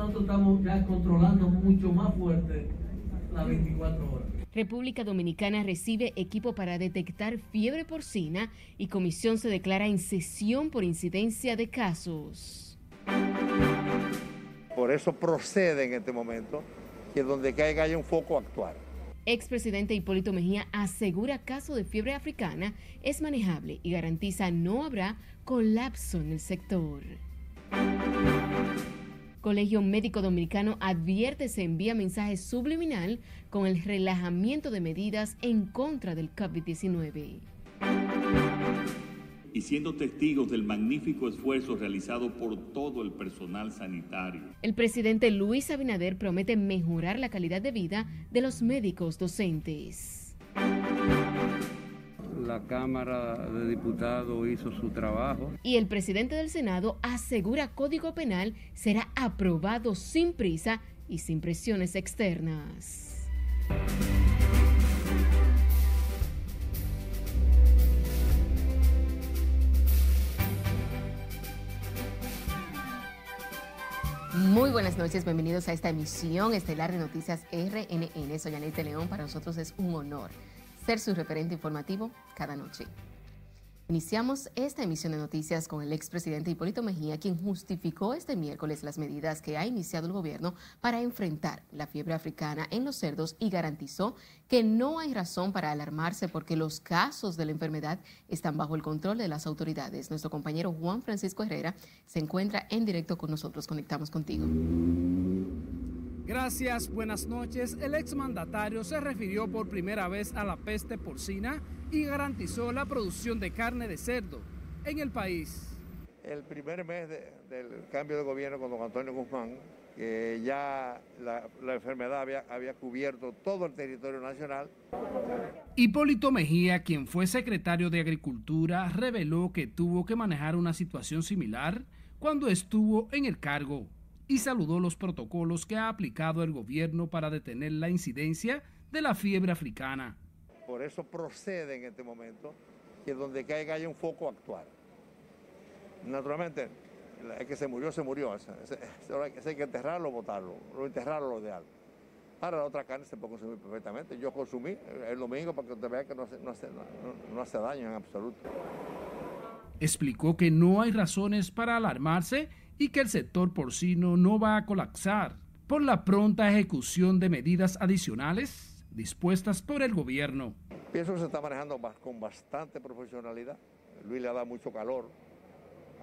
Nosotros estamos ya controlando mucho más fuerte las 24 horas. República Dominicana recibe equipo para detectar fiebre porcina y comisión se declara en sesión por incidencia de casos. Por eso procede en este momento que donde caiga haya un foco actual. Expresidente Hipólito Mejía asegura caso de fiebre africana es manejable y garantiza no habrá colapso en el sector. Colegio Médico Dominicano advierte se envía mensaje subliminal con el relajamiento de medidas en contra del COVID-19. Y siendo testigos del magnífico esfuerzo realizado por todo el personal sanitario. El presidente Luis Abinader promete mejorar la calidad de vida de los médicos docentes la Cámara de Diputados hizo su trabajo. Y el presidente del Senado asegura Código Penal será aprobado sin prisa y sin presiones externas. Muy buenas noches, bienvenidos a esta emisión estelar de Noticias RNN. Soy Anete León, para nosotros es un honor ser su referente informativo cada noche. Iniciamos esta emisión de noticias con el expresidente Hipólito Mejía, quien justificó este miércoles las medidas que ha iniciado el gobierno para enfrentar la fiebre africana en los cerdos y garantizó que no hay razón para alarmarse porque los casos de la enfermedad están bajo el control de las autoridades. Nuestro compañero Juan Francisco Herrera se encuentra en directo con nosotros. Conectamos contigo. Gracias, buenas noches. El exmandatario se refirió por primera vez a la peste porcina y garantizó la producción de carne de cerdo en el país. El primer mes del cambio de gobierno con don Antonio Guzmán, que ya la, enfermedad había, había cubierto todo el territorio nacional. Hipólito Mejía, quien fue secretario de Agricultura, reveló que tuvo que manejar una situación similar cuando estuvo en el cargo y saludó los protocolos que ha aplicado el gobierno para detener la incidencia de la fiebre africana. Por eso procede en este momento que donde caiga haya un foco actual. Naturalmente, el que se murió, se murió. Ese, hay que enterrarlo, botarlo. Lo enterrarlo lo ideal. Ahora la otra carne se puede consumir perfectamente. Yo consumí el domingo para que usted vea que no, no hace daño en absoluto. Explicó que no hay razones para alarmarse y que el sector porcino no va a colapsar por la pronta ejecución de medidas adicionales dispuestas por el gobierno. Pienso que se está manejando con bastante profesionalidad. Luis le ha dado mucho calor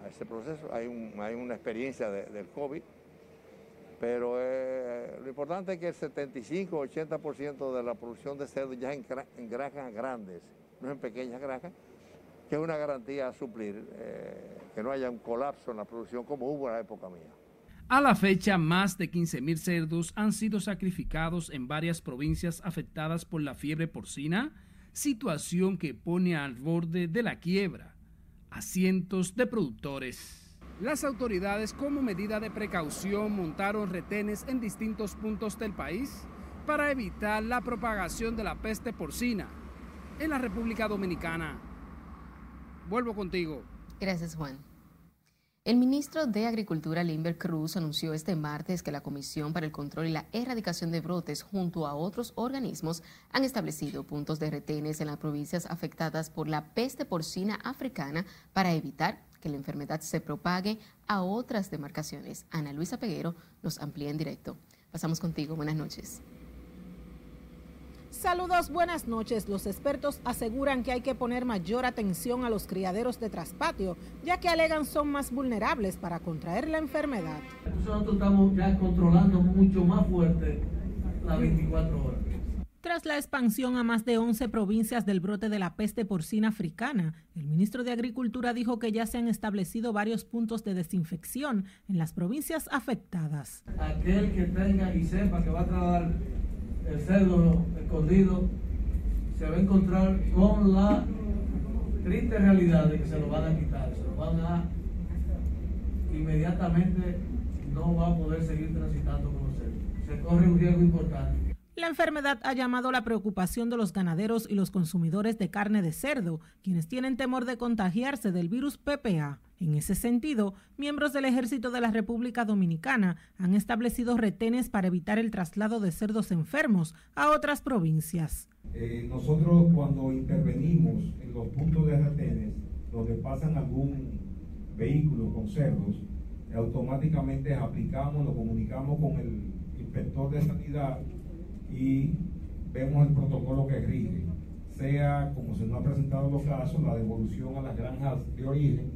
a este proceso. Hay, una experiencia del COVID, pero eh, lo importante es que el 75-80% de la producción de cerdo ya en, en granjas grandes, no en pequeñas granjas, que es una garantía a suplir eh, que no haya un colapso en la producción como hubo en la época mía. A la fecha, más de 15.000 cerdos han sido sacrificados en varias provincias afectadas por la fiebre porcina, situación que pone al borde de la quiebra a cientos de productores. Las autoridades, como medida de precaución, montaron retenes en distintos puntos del país para evitar la propagación de la peste porcina en la República Dominicana. Vuelvo contigo. Gracias, Juan. El ministro de Agricultura, Limber Cruz, anunció este martes que la Comisión para el Control y la Erradicación de Brotes, junto a otros organismos, han establecido puntos de retenes en las provincias afectadas por la peste porcina africana para evitar que la enfermedad se propague a otras demarcaciones. Ana Luisa Peguero nos amplía en directo. Pasamos contigo. Buenas noches. Saludos, buenas noches. Los expertos aseguran que hay que poner mayor atención a los criaderos de traspatio, ya que alegan son más vulnerables para contraer la enfermedad. Nosotros estamos ya controlando mucho más fuerte las 24 horas. Tras la expansión a más de 11 provincias del brote de la peste porcina africana, el ministro de Agricultura dijo que ya se han establecido varios puntos de desinfección en las provincias afectadas. Aquel que tenga y sepa que va a tratar el cerdo escondido se va a encontrar con la triste realidad de que se lo van a quitar, se lo van a inmediatamente no va a poder seguir transitando con los cerdos. Se corre un riesgo importante. La enfermedad ha llamado la preocupación de los ganaderos y los consumidores de carne de cerdo, quienes tienen temor de contagiarse del virus PPA. En ese sentido, miembros del Ejército de la República Dominicana han establecido retenes para evitar el traslado de cerdos enfermos a otras provincias. Eh, nosotros cuando intervenimos en los puntos de retenes, donde pasan algún vehículo con cerdos, automáticamente aplicamos, lo comunicamos con el inspector de sanidad y vemos el protocolo que rige, sea como se nos ha presentado los casos, la devolución a las granjas de origen,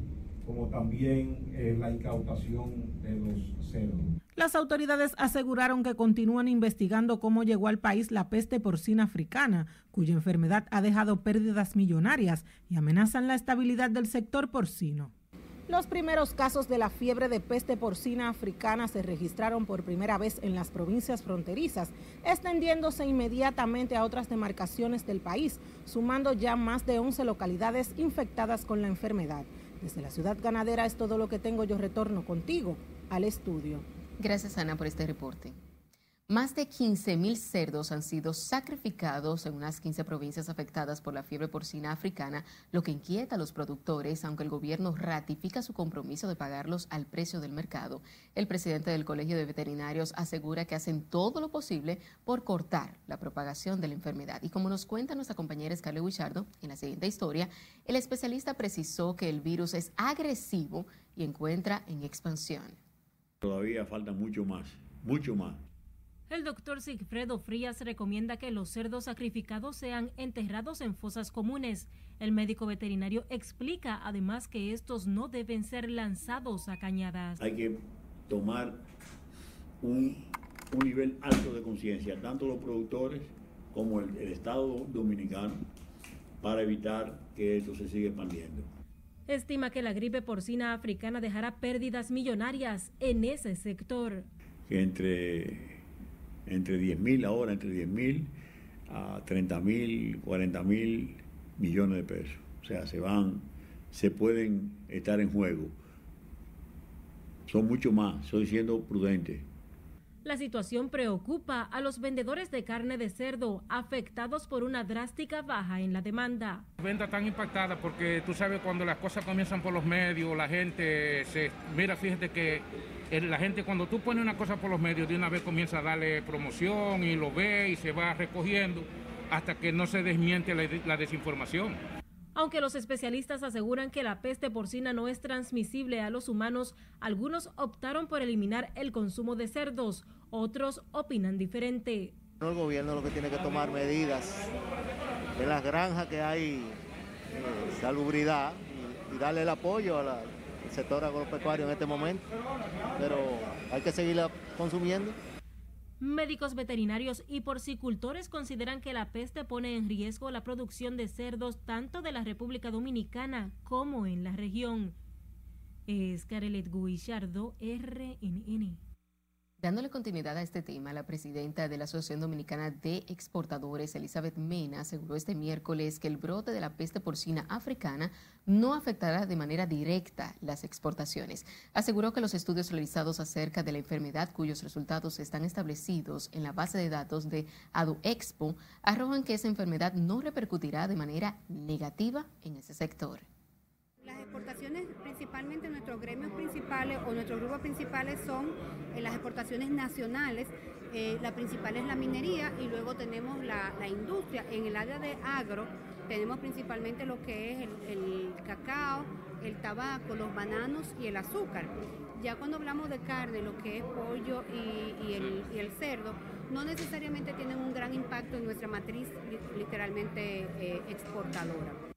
como también eh, la incautación de los cerdos. Las autoridades aseguraron que continúan investigando cómo llegó al país la peste porcina africana, cuya enfermedad ha dejado pérdidas millonarias y amenazan la estabilidad del sector porcino. Los primeros casos de la fiebre de peste porcina africana se registraron por primera vez en las provincias fronterizas, extendiéndose inmediatamente a otras demarcaciones del país, sumando ya más de 11 localidades infectadas con la enfermedad. Desde la ciudad ganadera es todo lo que tengo. Yo retorno contigo al estudio. Gracias, Ana, por este reporte. Más de 15.000 cerdos han sido sacrificados en unas 15 provincias afectadas por la fiebre porcina africana, lo que inquieta a los productores, aunque el gobierno ratifica su compromiso de pagarlos al precio del mercado. El presidente del Colegio de Veterinarios asegura que hacen todo lo posible por cortar la propagación de la enfermedad. Y como nos cuenta nuestra compañera Scarlett Wichardo en la siguiente historia, el especialista precisó que el virus es agresivo y encuentra en expansión. Todavía falta mucho más, mucho más el doctor Sigfredo Frías recomienda que los cerdos sacrificados sean enterrados en fosas comunes. El médico veterinario explica además que estos no deben ser lanzados a cañadas. Hay que tomar un, nivel alto de conciencia, tanto los productores como el, el Estado dominicano, para evitar que esto se siga expandiendo. Estima que la gripe porcina africana dejará pérdidas millonarias en ese sector. Entre entre 10 mil ahora, entre 10 mil a 30 mil, 40 mil millones de pesos. O sea, se van, se pueden estar en juego. Son mucho más, estoy siendo prudente. La situación preocupa a los vendedores de carne de cerdo afectados por una drástica baja en la demanda. Venta tan impactada porque tú sabes cuando las cosas comienzan por los medios, la gente se mira, fíjate que la gente cuando tú pones una cosa por los medios de una vez comienza a darle promoción y lo ve y se va recogiendo hasta que no se desmiente la desinformación. Aunque los especialistas aseguran que la peste porcina no es transmisible a los humanos, algunos optaron por eliminar el consumo de cerdos, otros opinan diferente. El gobierno lo que tiene que tomar medidas en las granjas que hay eh, salubridad y, darle el apoyo al sector agropecuario en este momento, pero hay que seguirla consumiendo. Médicos veterinarios y porcicultores consideran que la peste pone en riesgo la producción de cerdos tanto de la República Dominicana como en la región. Es Carelet Guillardo, RNN. Dándole continuidad a este tema, la presidenta de la Asociación Dominicana de Exportadores, Elizabeth Mena, aseguró este miércoles que el brote de la peste porcina africana no afectará de manera directa las exportaciones. Aseguró que los estudios realizados acerca de la enfermedad, cuyos resultados están establecidos en la base de datos de AduExpo, arrojan que esa enfermedad no repercutirá de manera negativa en ese sector. Exportaciones, principalmente nuestros gremios principales o nuestros grupos principales son eh, las exportaciones nacionales. Eh, la principal es la minería y luego tenemos la, industria. En el área de agro tenemos principalmente lo que es el, cacao, el tabaco, los bananos y el azúcar. Ya cuando hablamos de carne, lo que es pollo y, el, cerdo, no necesariamente tienen un gran impacto en nuestra matriz literalmente eh, exportadora.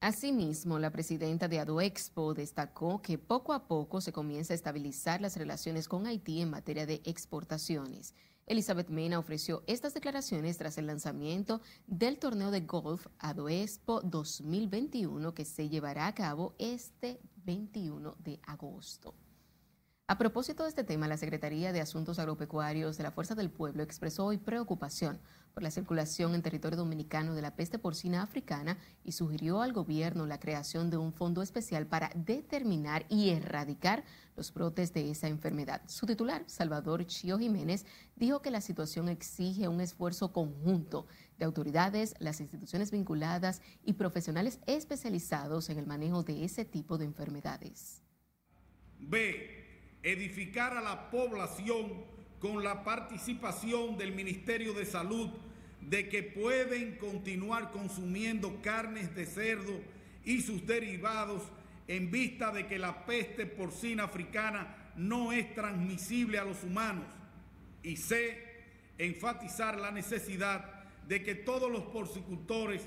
Asimismo, la presidenta de AdoExpo destacó que poco a poco se comienza a estabilizar las relaciones con Haití en materia de exportaciones. Elizabeth Mena ofreció estas declaraciones tras el lanzamiento del torneo de golf AdoExpo 2021 que se llevará a cabo este 21 de agosto. A propósito de este tema, la Secretaría de Asuntos Agropecuarios de la Fuerza del Pueblo expresó hoy preocupación por la circulación en territorio dominicano de la peste porcina africana y sugirió al gobierno la creación de un fondo especial para determinar y erradicar los brotes de esa enfermedad. Su titular, Salvador Chío Jiménez, dijo que la situación exige un esfuerzo conjunto de autoridades, las instituciones vinculadas y profesionales especializados en el manejo de ese tipo de enfermedades. B edificar a la población con la participación del Ministerio de Salud de que pueden continuar consumiendo carnes de cerdo y sus derivados en vista de que la peste porcina africana no es transmisible a los humanos. Y C, enfatizar la necesidad de que todos los porcicultores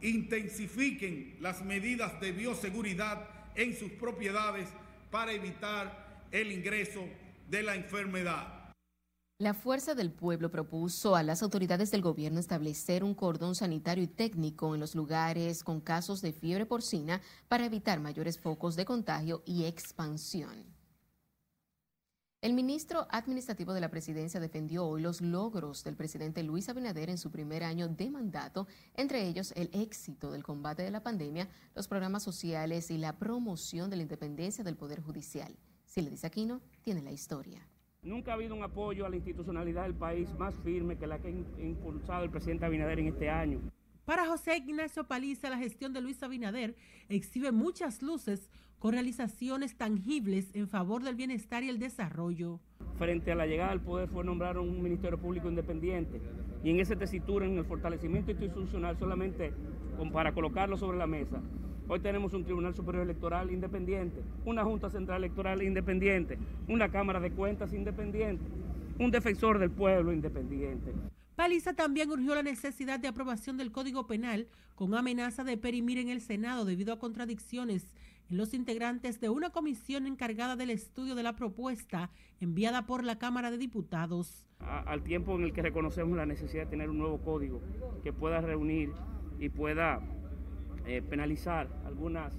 intensifiquen las medidas de bioseguridad en sus propiedades para evitar el ingreso de la enfermedad. La Fuerza del Pueblo propuso a las autoridades del gobierno establecer un cordón sanitario y técnico en los lugares con casos de fiebre porcina para evitar mayores focos de contagio y expansión. El ministro administrativo de la presidencia defendió hoy los logros del presidente Luis Abinader en su primer año de mandato, entre ellos el éxito del combate de la pandemia, los programas sociales y la promoción de la independencia del Poder Judicial. Si le dice Aquino, tiene la historia. Nunca ha habido un apoyo a la institucionalidad del país más firme que la que ha impulsado el presidente Abinader en este año. Para José Ignacio Paliza, la gestión de Luis Abinader exhibe muchas luces con realizaciones tangibles en favor del bienestar y el desarrollo. Frente a la llegada al poder fue nombrar un Ministerio Público independiente y en esa tesitura, en el fortalecimiento institucional, solamente para colocarlo sobre la mesa, Hoy tenemos un Tribunal Superior Electoral independiente, una Junta Central Electoral independiente, una Cámara de Cuentas independiente, un defensor del pueblo independiente. Paliza también urgió la necesidad de aprobación del Código Penal con amenaza de perimir en el Senado debido a contradicciones en los integrantes de una comisión encargada del estudio de la propuesta enviada por la Cámara de Diputados. al tiempo en el que reconocemos la necesidad de tener un nuevo código que pueda reunir y pueda eh, penalizar algunas,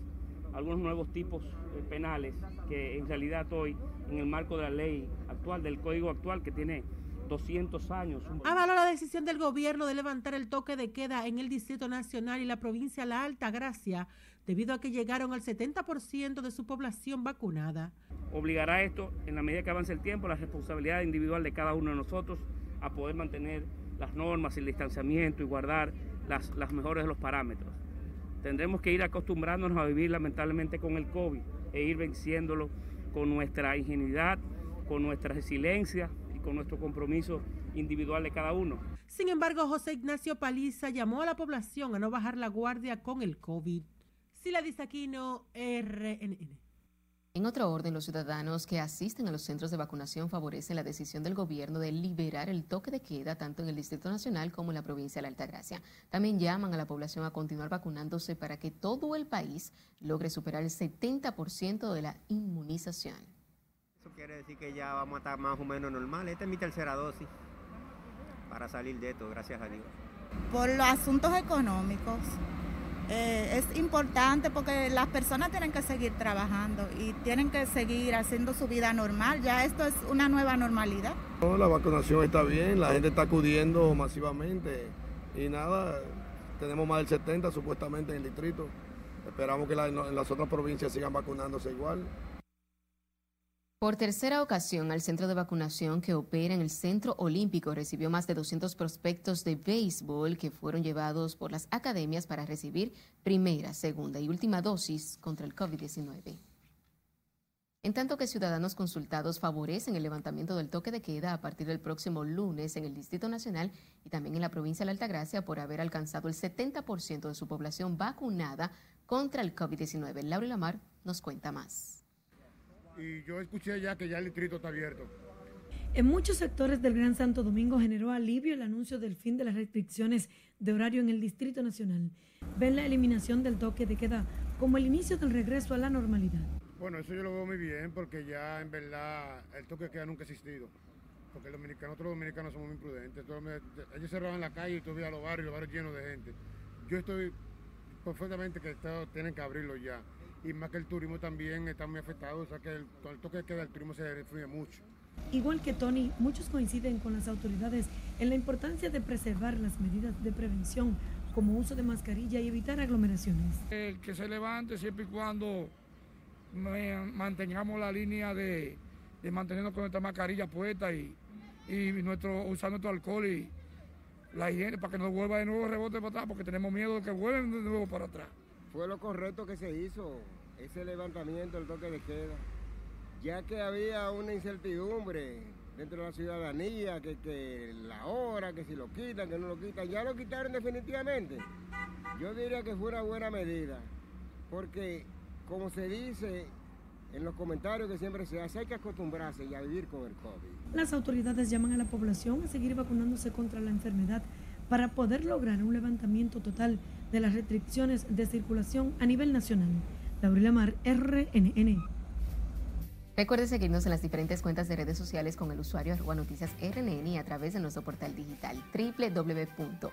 algunos nuevos tipos eh, penales que en realidad hoy en el marco de la ley actual, del código actual que tiene 200 años. Avaló la decisión del gobierno de levantar el toque de queda en el Distrito Nacional y la provincia La Alta Gracia debido a que llegaron al 70% de su población vacunada. Obligará esto, en la medida que avance el tiempo, la responsabilidad individual de cada uno de nosotros a poder mantener las normas, el distanciamiento y guardar las, las mejores de los parámetros. Tendremos que ir acostumbrándonos a vivir lamentablemente con el COVID e ir venciéndolo con nuestra ingenuidad, con nuestra resiliencia y con nuestro compromiso individual de cada uno. Sin embargo, José Ignacio Paliza llamó a la población a no bajar la guardia con el COVID. Sila Disaquino, RNN. En otro orden, los ciudadanos que asisten a los centros de vacunación favorecen la decisión del gobierno de liberar el toque de queda tanto en el Distrito Nacional como en la provincia de la Altagracia. También llaman a la población a continuar vacunándose para que todo el país logre superar el 70% de la inmunización. Eso quiere decir que ya vamos a estar más o menos normal. Esta es mi tercera dosis para salir de esto, gracias a Dios. Por los asuntos económicos eh, es importante porque las personas tienen que seguir trabajando y tienen que seguir haciendo su vida normal. Ya esto es una nueva normalidad. la vacunación está bien, la gente está acudiendo masivamente y nada, tenemos más del 70 supuestamente en el distrito. Esperamos que en las otras provincias sigan vacunándose igual. Por tercera ocasión, el centro de vacunación que opera en el Centro Olímpico recibió más de 200 prospectos de béisbol que fueron llevados por las academias para recibir primera, segunda y última dosis contra el COVID-19. En tanto que ciudadanos consultados favorecen el levantamiento del toque de queda a partir del próximo lunes en el Distrito Nacional y también en la provincia de la Altagracia por haber alcanzado el 70% de su población vacunada contra el COVID-19. Laura Lamar nos cuenta más y yo escuché ya que ya el distrito está abierto. En muchos sectores del Gran Santo Domingo generó alivio el anuncio del fin de las restricciones de horario en el Distrito Nacional. Ven la eliminación del toque de queda como el inicio del regreso a la normalidad. Bueno, eso yo lo veo muy bien porque ya en verdad el toque de queda nunca ha existido. Porque los dominicanos, nosotros los dominicanos somos muy imprudentes. ellos cerraban la calle y todavía los barrios, los barrios llenos de gente. Yo estoy perfectamente que tienen que abrirlo ya y más que el turismo también está muy afectado, o sea que el, con el toque de queda el turismo se refluye mucho. Igual que Tony, muchos coinciden con las autoridades en la importancia de preservar las medidas de prevención como uso de mascarilla y evitar aglomeraciones. El que se levante siempre y cuando mantengamos la línea de, de mantenernos con nuestra mascarilla puesta y, y nuestro, usar nuestro alcohol y la higiene para que no vuelva de nuevo rebote para atrás, porque tenemos miedo de que vuelvan de nuevo para atrás. Fue lo correcto que se hizo, ese levantamiento del toque de queda, ya que había una incertidumbre dentro de la ciudadanía, que, que la hora, que si lo quitan, que no lo quitan, ya lo quitaron definitivamente. Yo diría que fue una buena medida, porque como se dice en los comentarios que siempre se hace, hay que acostumbrarse y a vivir con el COVID. Las autoridades llaman a la población a seguir vacunándose contra la enfermedad para poder lograr un levantamiento total de las restricciones de circulación a nivel nacional. Gabriela Mar, RNN. Recuerde seguirnos en las diferentes cuentas de redes sociales con el usuario arroba noticias RNN y a través de nuestro portal digital www.rnn.com.do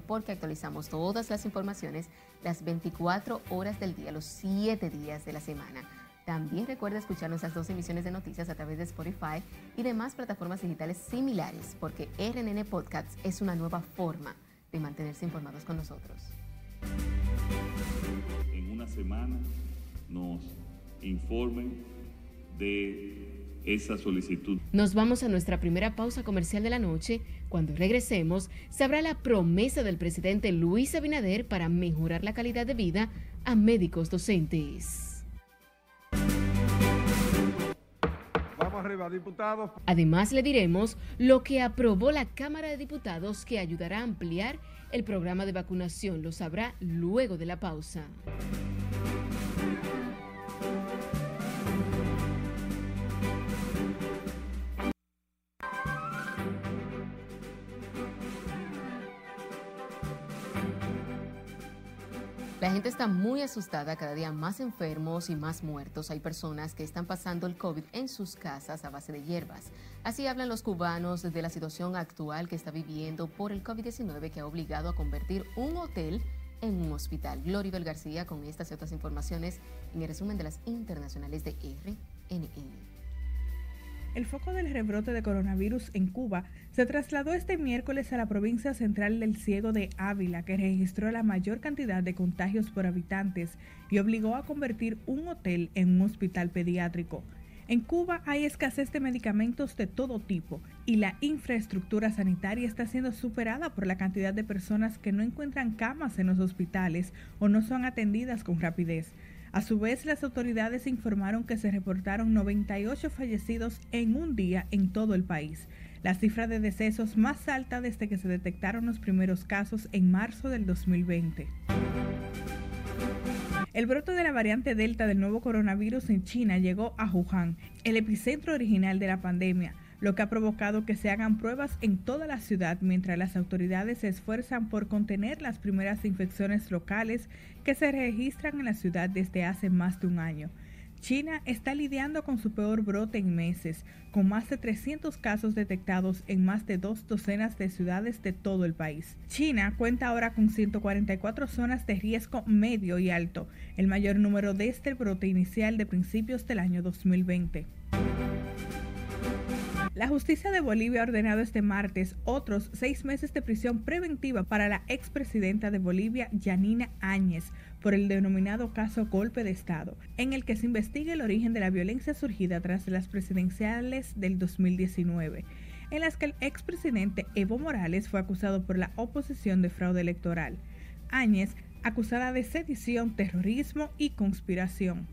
porque actualizamos todas las informaciones las 24 horas del día, los 7 días de la semana. También recuerda escuchar nuestras dos emisiones de noticias a través de Spotify y demás plataformas digitales similares porque RNN Podcasts es una nueva forma de mantenerse informados con nosotros. En una semana nos informen de esa solicitud. Nos vamos a nuestra primera pausa comercial de la noche. Cuando regresemos, sabrá la promesa del presidente Luis Abinader para mejorar la calidad de vida a médicos docentes. Además, le diremos lo que aprobó la Cámara de Diputados que ayudará a ampliar el programa de vacunación. Lo sabrá luego de la pausa. La gente está muy asustada, cada día más enfermos y más muertos. Hay personas que están pasando el COVID en sus casas a base de hierbas. Así hablan los cubanos de la situación actual que está viviendo por el COVID-19 que ha obligado a convertir un hotel en un hospital. Gloribel García con estas y otras informaciones en el resumen de las internacionales de RNN. El foco del rebrote de coronavirus en Cuba se trasladó este miércoles a la provincia central del Ciego de Ávila, que registró la mayor cantidad de contagios por habitantes y obligó a convertir un hotel en un hospital pediátrico. En Cuba hay escasez de medicamentos de todo tipo y la infraestructura sanitaria está siendo superada por la cantidad de personas que no encuentran camas en los hospitales o no son atendidas con rapidez. A su vez, las autoridades informaron que se reportaron 98 fallecidos en un día en todo el país, la cifra de decesos más alta desde que se detectaron los primeros casos en marzo del 2020. El brote de la variante Delta del nuevo coronavirus en China llegó a Wuhan, el epicentro original de la pandemia, lo que ha provocado que se hagan pruebas en toda la ciudad mientras las autoridades se esfuerzan por contener las primeras infecciones locales que se registran en la ciudad desde hace más de un año. China está lidiando con su peor brote en meses, con más de 300 casos detectados en más de dos docenas de ciudades de todo el país. China cuenta ahora con 144 zonas de riesgo medio y alto, el mayor número desde el brote inicial de principios del año 2020. La justicia de Bolivia ha ordenado este martes otros seis meses de prisión preventiva para la expresidenta de Bolivia, Yanina Áñez, por el denominado caso golpe de Estado, en el que se investiga el origen de la violencia surgida tras las presidenciales del 2019 en las que el expresidente Evo Morales fue acusado por la oposición de fraude electoral. Áñez, acusada de sedición, terrorismo y conspiración.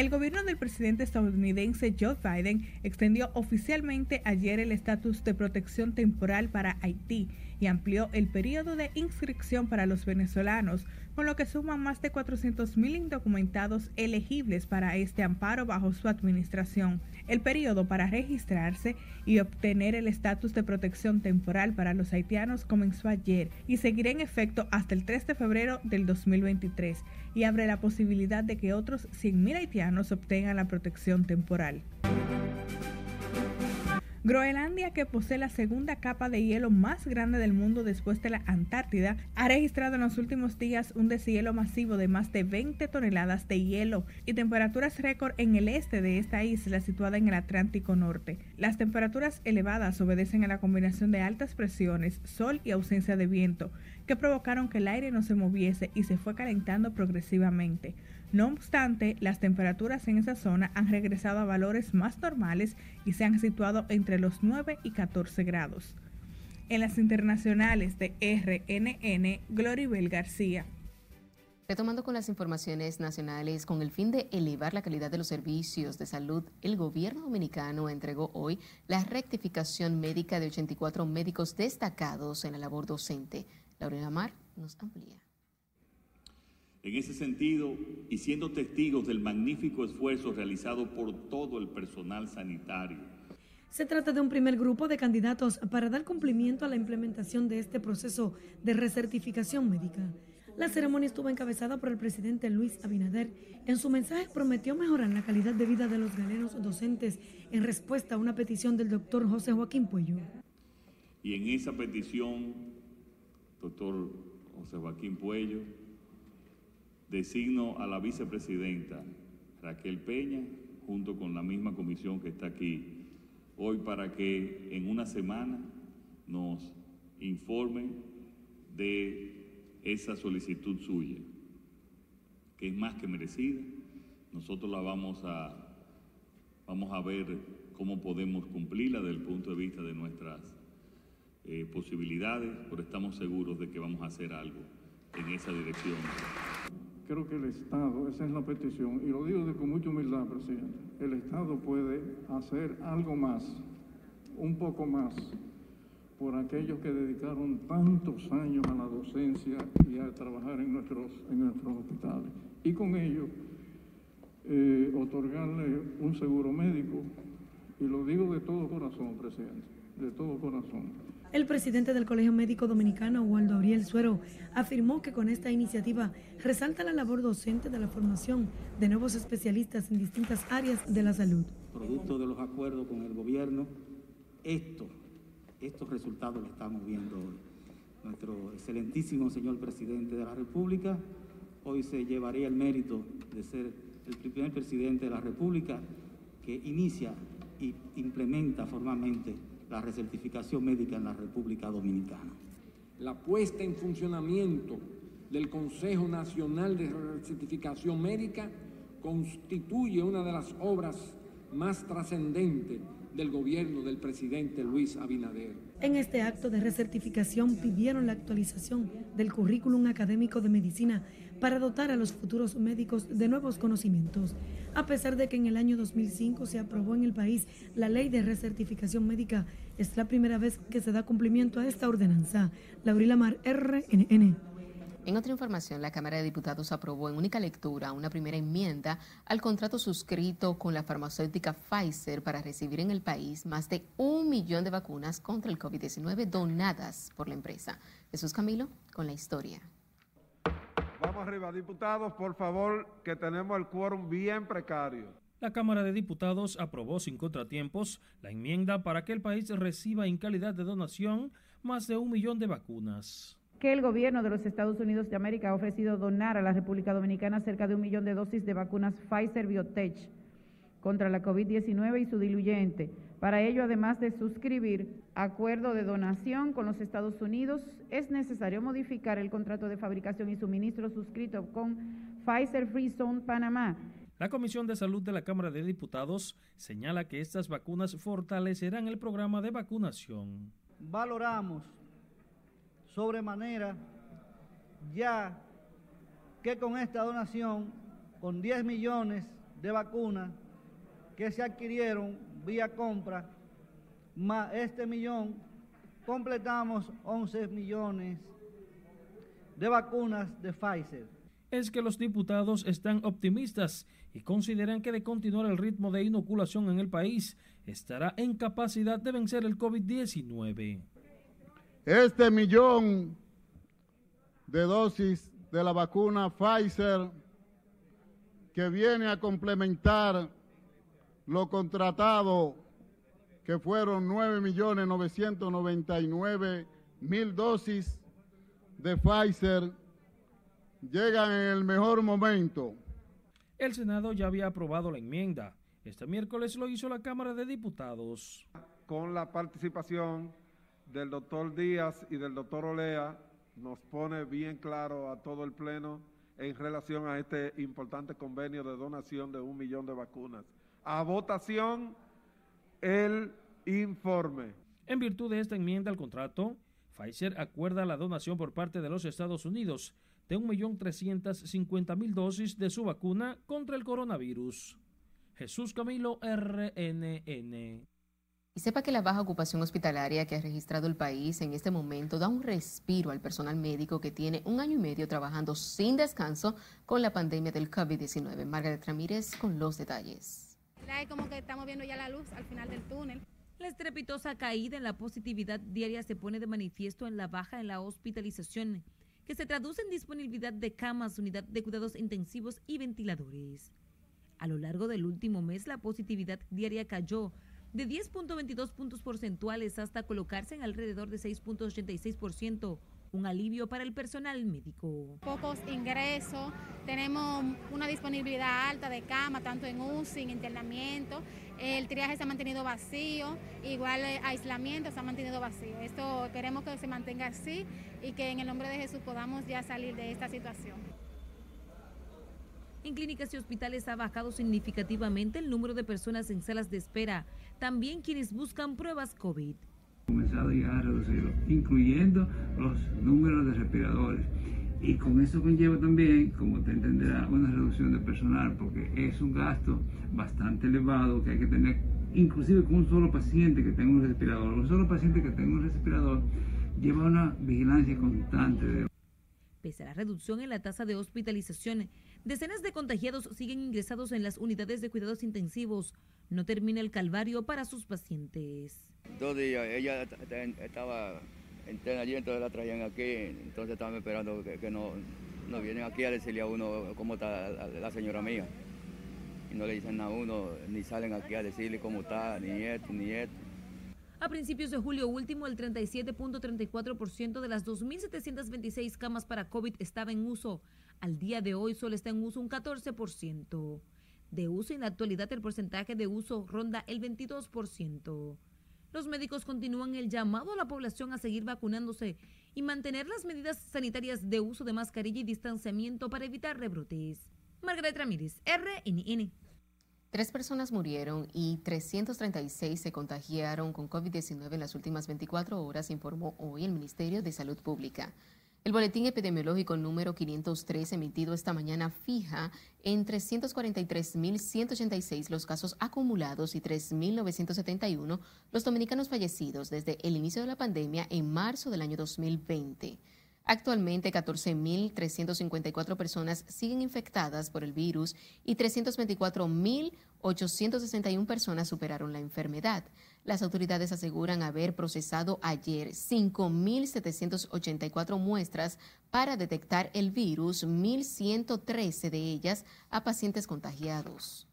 El gobierno del presidente estadounidense Joe Biden extendió oficialmente ayer el estatus de protección temporal para Haití y amplió el periodo de inscripción para los venezolanos, con lo que suman más de 400.000 indocumentados elegibles para este amparo bajo su administración. El periodo para registrarse y obtener el estatus de protección temporal para los haitianos comenzó ayer y seguirá en efecto hasta el 3 de febrero del 2023 y abre la posibilidad de que otros 100.000 haitianos obtengan la protección temporal. Groenlandia, que posee la segunda capa de hielo más grande del mundo después de la Antártida, ha registrado en los últimos días un deshielo masivo de más de 20 toneladas de hielo y temperaturas récord en el este de esta isla situada en el Atlántico Norte. Las temperaturas elevadas obedecen a la combinación de altas presiones, sol y ausencia de viento, que provocaron que el aire no se moviese y se fue calentando progresivamente. No obstante, las temperaturas en esa zona han regresado a valores más normales y se han situado entre los 9 y 14 grados. En las internacionales de RNN, Gloribel García. Retomando con las informaciones nacionales, con el fin de elevar la calidad de los servicios de salud, el gobierno dominicano entregó hoy la rectificación médica de 84 médicos destacados en la labor docente. Laurena Mar nos amplía. En ese sentido, y siendo testigos del magnífico esfuerzo realizado por todo el personal sanitario, se trata de un primer grupo de candidatos para dar cumplimiento a la implementación de este proceso de recertificación médica. La ceremonia estuvo encabezada por el presidente Luis Abinader. En su mensaje prometió mejorar la calidad de vida de los galenos docentes en respuesta a una petición del doctor José Joaquín Puello. Y en esa petición, doctor José Joaquín Puello, designo a la vicepresidenta Raquel Peña, junto con la misma comisión que está aquí hoy, para que en una semana nos informe de esa solicitud suya, que es más que merecida. Nosotros la vamos a, vamos a ver cómo podemos cumplirla desde el punto de vista de nuestras eh, posibilidades, pero estamos seguros de que vamos a hacer algo en esa dirección creo que el Estado, esa es la petición, y lo digo con mucha humildad, presidente, el Estado puede hacer algo más, un poco más, por aquellos que dedicaron tantos años a la docencia y a trabajar en nuestros, en nuestros hospitales. Y con ello, eh, otorgarle un seguro médico, y lo digo de todo corazón, presidente, de todo corazón el presidente del Colegio Médico Dominicano, Waldo Ariel Suero, afirmó que con esta iniciativa resalta la labor docente de la formación de nuevos especialistas en distintas áreas de la salud. Producto de los acuerdos con el gobierno, esto, estos resultados los estamos viendo hoy. Nuestro excelentísimo señor presidente de la República hoy se llevaría el mérito de ser el primer presidente de la República que inicia y implementa formalmente la recertificación médica en la República Dominicana. La puesta en funcionamiento del Consejo Nacional de Recertificación Médica constituye una de las obras más trascendentes del gobierno del presidente Luis Abinader. En este acto de recertificación pidieron la actualización del currículum académico de medicina para dotar a los futuros médicos de nuevos conocimientos. A pesar de que en el año 2005 se aprobó en el país la ley de recertificación médica, es la primera vez que se da cumplimiento a esta ordenanza. Laurila Mar, RNN. En otra información, la Cámara de Diputados aprobó en única lectura una primera enmienda al contrato suscrito con la farmacéutica Pfizer para recibir en el país más de un millón de vacunas contra el COVID-19 donadas por la empresa. Jesús Camilo con la historia. Vamos arriba, diputados, por favor, que tenemos el quórum bien precario. La Cámara de Diputados aprobó sin contratiempos la enmienda para que el país reciba en calidad de donación más de un millón de vacunas que el gobierno de los Estados Unidos de América ha ofrecido donar a la República Dominicana cerca de un millón de dosis de vacunas Pfizer Biotech contra la COVID-19 y su diluyente. Para ello, además de suscribir acuerdo de donación con los Estados Unidos, es necesario modificar el contrato de fabricación y suministro suscrito con Pfizer Free Zone Panamá. La Comisión de Salud de la Cámara de Diputados señala que estas vacunas fortalecerán el programa de vacunación. Valoramos sobremanera, ya que con esta donación, con 10 millones de vacunas que se adquirieron vía compra, más este millón, completamos 11 millones de vacunas de Pfizer. Es que los diputados están optimistas y consideran que de continuar el ritmo de inoculación en el país, estará en capacidad de vencer el COVID-19. Este millón de dosis de la vacuna Pfizer que viene a complementar lo contratado que fueron 9.999.000 dosis de Pfizer, llegan en el mejor momento. El Senado ya había aprobado la enmienda. Este miércoles lo hizo la Cámara de Diputados. Con la participación del doctor Díaz y del doctor Olea, nos pone bien claro a todo el Pleno en relación a este importante convenio de donación de un millón de vacunas. A votación el informe. En virtud de esta enmienda al contrato, Pfizer acuerda la donación por parte de los Estados Unidos de 1.350.000 dosis de su vacuna contra el coronavirus. Jesús Camilo RNN. Y sepa que la baja ocupación hospitalaria que ha registrado el país en este momento da un respiro al personal médico que tiene un año y medio trabajando sin descanso con la pandemia del COVID-19. Margaret Ramírez con los detalles. como que estamos viendo ya la luz al final del túnel. La estrepitosa caída en la positividad diaria se pone de manifiesto en la baja en la hospitalización, que se traduce en disponibilidad de camas, unidad de cuidados intensivos y ventiladores. A lo largo del último mes, la positividad diaria cayó de 10.22 puntos porcentuales hasta colocarse en alrededor de 6.86%, un alivio para el personal médico. Pocos ingresos, tenemos una disponibilidad alta de cama, tanto en UCI, en internamiento, el triaje se ha mantenido vacío, igual el aislamiento se ha mantenido vacío. Esto queremos que se mantenga así y que en el nombre de Jesús podamos ya salir de esta situación. En clínicas y hospitales ha bajado significativamente el número de personas en salas de espera, también quienes buscan pruebas COVID. Comenzado ya a reducirlo, incluyendo los números de respiradores. Y con eso conlleva también, como te entenderá, una reducción de personal, porque es un gasto bastante elevado que hay que tener, inclusive con un solo paciente que tenga un respirador. Un solo paciente que tenga un respirador lleva una vigilancia constante. De... Pese a la reducción en la tasa de hospitalización, decenas de contagiados siguen ingresados en las unidades de cuidados intensivos. No termina el calvario para sus pacientes. Dos días, ella estaba entera allí, entonces la traían aquí, entonces estaban esperando que, no, no, vienen aquí a decirle a uno cómo está la, señora mía. Y no le dicen a uno, ni salen aquí a decirle cómo está, ni esto, ni esto. A principios de julio último, el 37.34% de las 2.726 camas para COVID estaba en uso. Al día de hoy solo está en uso un 14% de uso. En la actualidad el porcentaje de uso ronda el 22%. Los médicos continúan el llamado a la población a seguir vacunándose y mantener las medidas sanitarias de uso de mascarilla y distanciamiento para evitar rebrotes. Margaret Ramírez, RNN. Tres personas murieron y 336 se contagiaron con COVID-19 en las últimas 24 horas, informó hoy el Ministerio de Salud Pública. El boletín epidemiológico número 503 emitido esta mañana fija en 343.186 los casos acumulados y 3.971 los dominicanos fallecidos desde el inicio de la pandemia en marzo del año 2020. Actualmente, 14.354 personas siguen infectadas por el virus y 324.861 personas superaron la enfermedad. Las autoridades aseguran haber procesado ayer 5.784 muestras para detectar el virus, 1.113 de ellas a pacientes contagiados.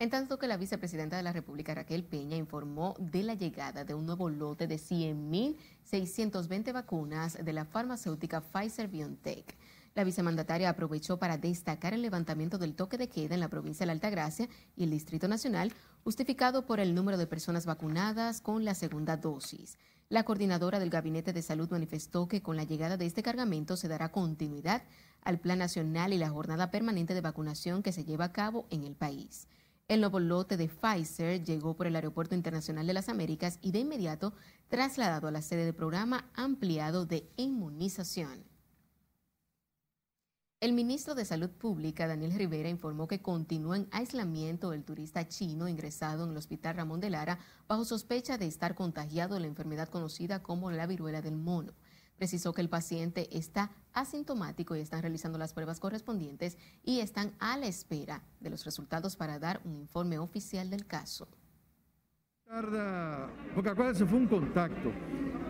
En tanto que la vicepresidenta de la República, Raquel Peña, informó de la llegada de un nuevo lote de 100.620 vacunas de la farmacéutica Pfizer BioNTech. La vicemandataria aprovechó para destacar el levantamiento del toque de queda en la provincia de la Altagracia y el Distrito Nacional, justificado por el número de personas vacunadas con la segunda dosis. La coordinadora del Gabinete de Salud manifestó que con la llegada de este cargamento se dará continuidad al Plan Nacional y la jornada permanente de vacunación que se lleva a cabo en el país. El nuevo lote de Pfizer llegó por el Aeropuerto Internacional de las Américas y de inmediato trasladado a la sede del programa ampliado de inmunización. El ministro de Salud Pública, Daniel Rivera, informó que continúa en aislamiento el turista chino ingresado en el Hospital Ramón de Lara bajo sospecha de estar contagiado de la enfermedad conocida como la viruela del mono. Precisó que el paciente está asintomático y están realizando las pruebas correspondientes y están a la espera de los resultados para dar un informe oficial del caso. Porque acuérdense, fue un contacto.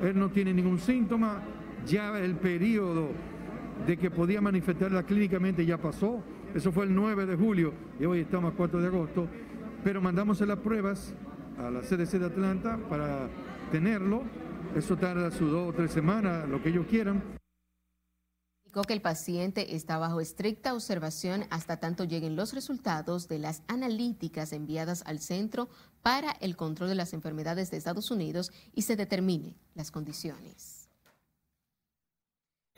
Él no tiene ningún síntoma, ya el periodo de que podía manifestarla clínicamente ya pasó. Eso fue el 9 de julio y hoy estamos a 4 de agosto. Pero mandamos las pruebas a la CDC de Atlanta para tenerlo. Eso tarda sus dos o tres semanas, lo que ellos quieran. Indicó que el paciente está bajo estricta observación hasta tanto lleguen los resultados de las analíticas enviadas al Centro para el Control de las Enfermedades de Estados Unidos y se determine las condiciones.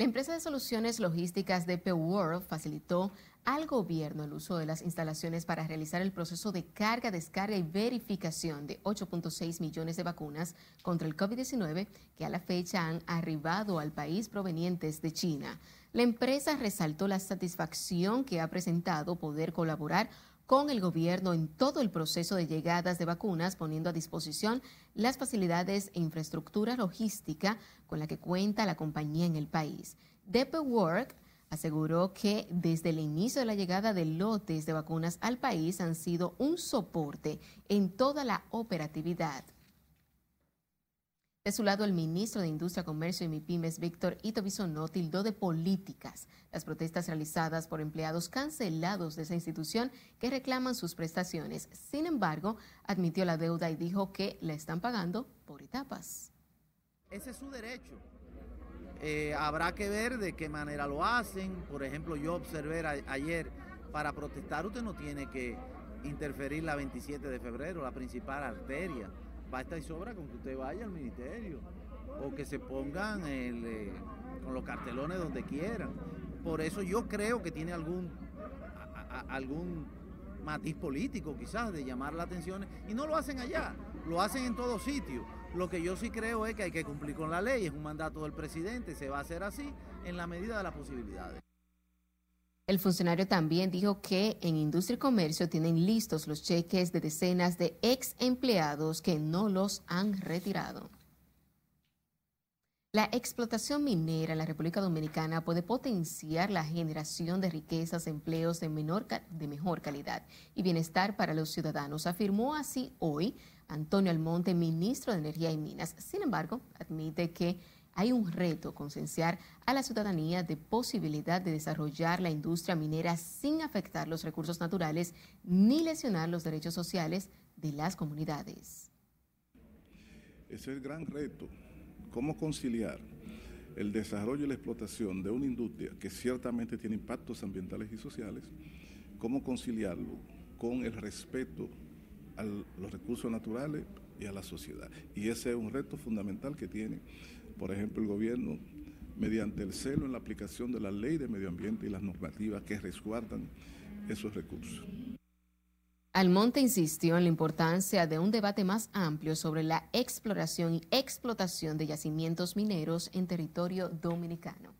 La empresa de soluciones logísticas DP World facilitó al gobierno el uso de las instalaciones para realizar el proceso de carga, descarga y verificación de 8.6 millones de vacunas contra el COVID-19 que a la fecha han arribado al país provenientes de China. La empresa resaltó la satisfacción que ha presentado poder colaborar con el gobierno en todo el proceso de llegadas de vacunas, poniendo a disposición las facilidades e infraestructura logística con la que cuenta la compañía en el país. DP Work aseguró que desde el inicio de la llegada de lotes de vacunas al país han sido un soporte en toda la operatividad. De su lado, el ministro de Industria, Comercio y MIPIMES, Víctor Ito Bisonó, tildó de políticas las protestas realizadas por empleados cancelados de esa institución que reclaman sus prestaciones. Sin embargo, admitió la deuda y dijo que la están pagando por etapas. Ese es su derecho. Eh, habrá que ver de qué manera lo hacen. Por ejemplo, yo observé ayer, para protestar usted no tiene que interferir la 27 de febrero, la principal arteria basta y sobra con que usted vaya al ministerio o que se pongan eh, con los cartelones donde quieran. Por eso yo creo que tiene algún, algún matiz político quizás de llamar la atención y no lo hacen allá, lo hacen en todos sitios. Lo que yo sí creo es que hay que cumplir con la ley, es un mandato del presidente, se va a hacer así en la medida de las posibilidades. El funcionario también dijo que en Industria y Comercio tienen listos los cheques de decenas de ex empleados que no los han retirado. La explotación minera en la República Dominicana puede potenciar la generación de riquezas, empleos de, de mejor calidad y bienestar para los ciudadanos, afirmó así hoy Antonio Almonte, ministro de Energía y Minas. Sin embargo, admite que hay un reto concienciar a la ciudadanía de posibilidad de desarrollar la industria minera sin afectar los recursos naturales ni lesionar los derechos sociales de las comunidades. Ese es el gran reto, cómo conciliar el desarrollo y la explotación de una industria que ciertamente tiene impactos ambientales y sociales, cómo conciliarlo con el respeto a los recursos naturales y a la sociedad. Y ese es un reto fundamental que tiene por ejemplo, el gobierno, mediante el celo en la aplicación de la ley de medio ambiente y las normativas que resguardan esos recursos. Almonte insistió en la importancia de un debate más amplio sobre la exploración y explotación de yacimientos mineros en territorio dominicano.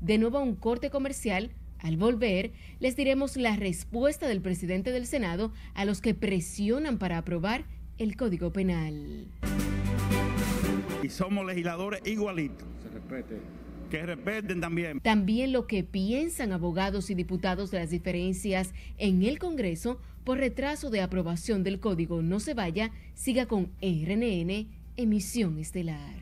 De nuevo un corte comercial al volver, les diremos la respuesta del presidente del Senado a los que presionan para aprobar el Código Penal. Y somos legisladores igualitos. Se respete. Que respeten también. También lo que piensan abogados y diputados de las diferencias en el Congreso por retraso de aprobación del código. No se vaya, siga con RNN, emisión estelar.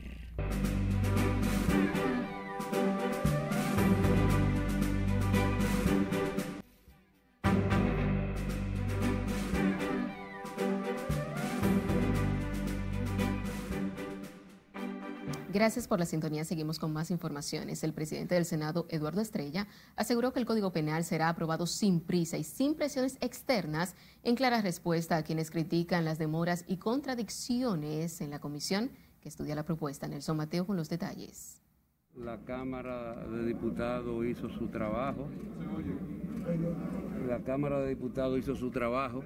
Gracias por la sintonía. Seguimos con más informaciones. El presidente del Senado, Eduardo Estrella, aseguró que el Código Penal será aprobado sin prisa y sin presiones externas, en clara respuesta a quienes critican las demoras y contradicciones en la comisión que estudia la propuesta. Nelson Mateo con los detalles. La Cámara de Diputados hizo su trabajo. La Cámara de Diputados hizo su trabajo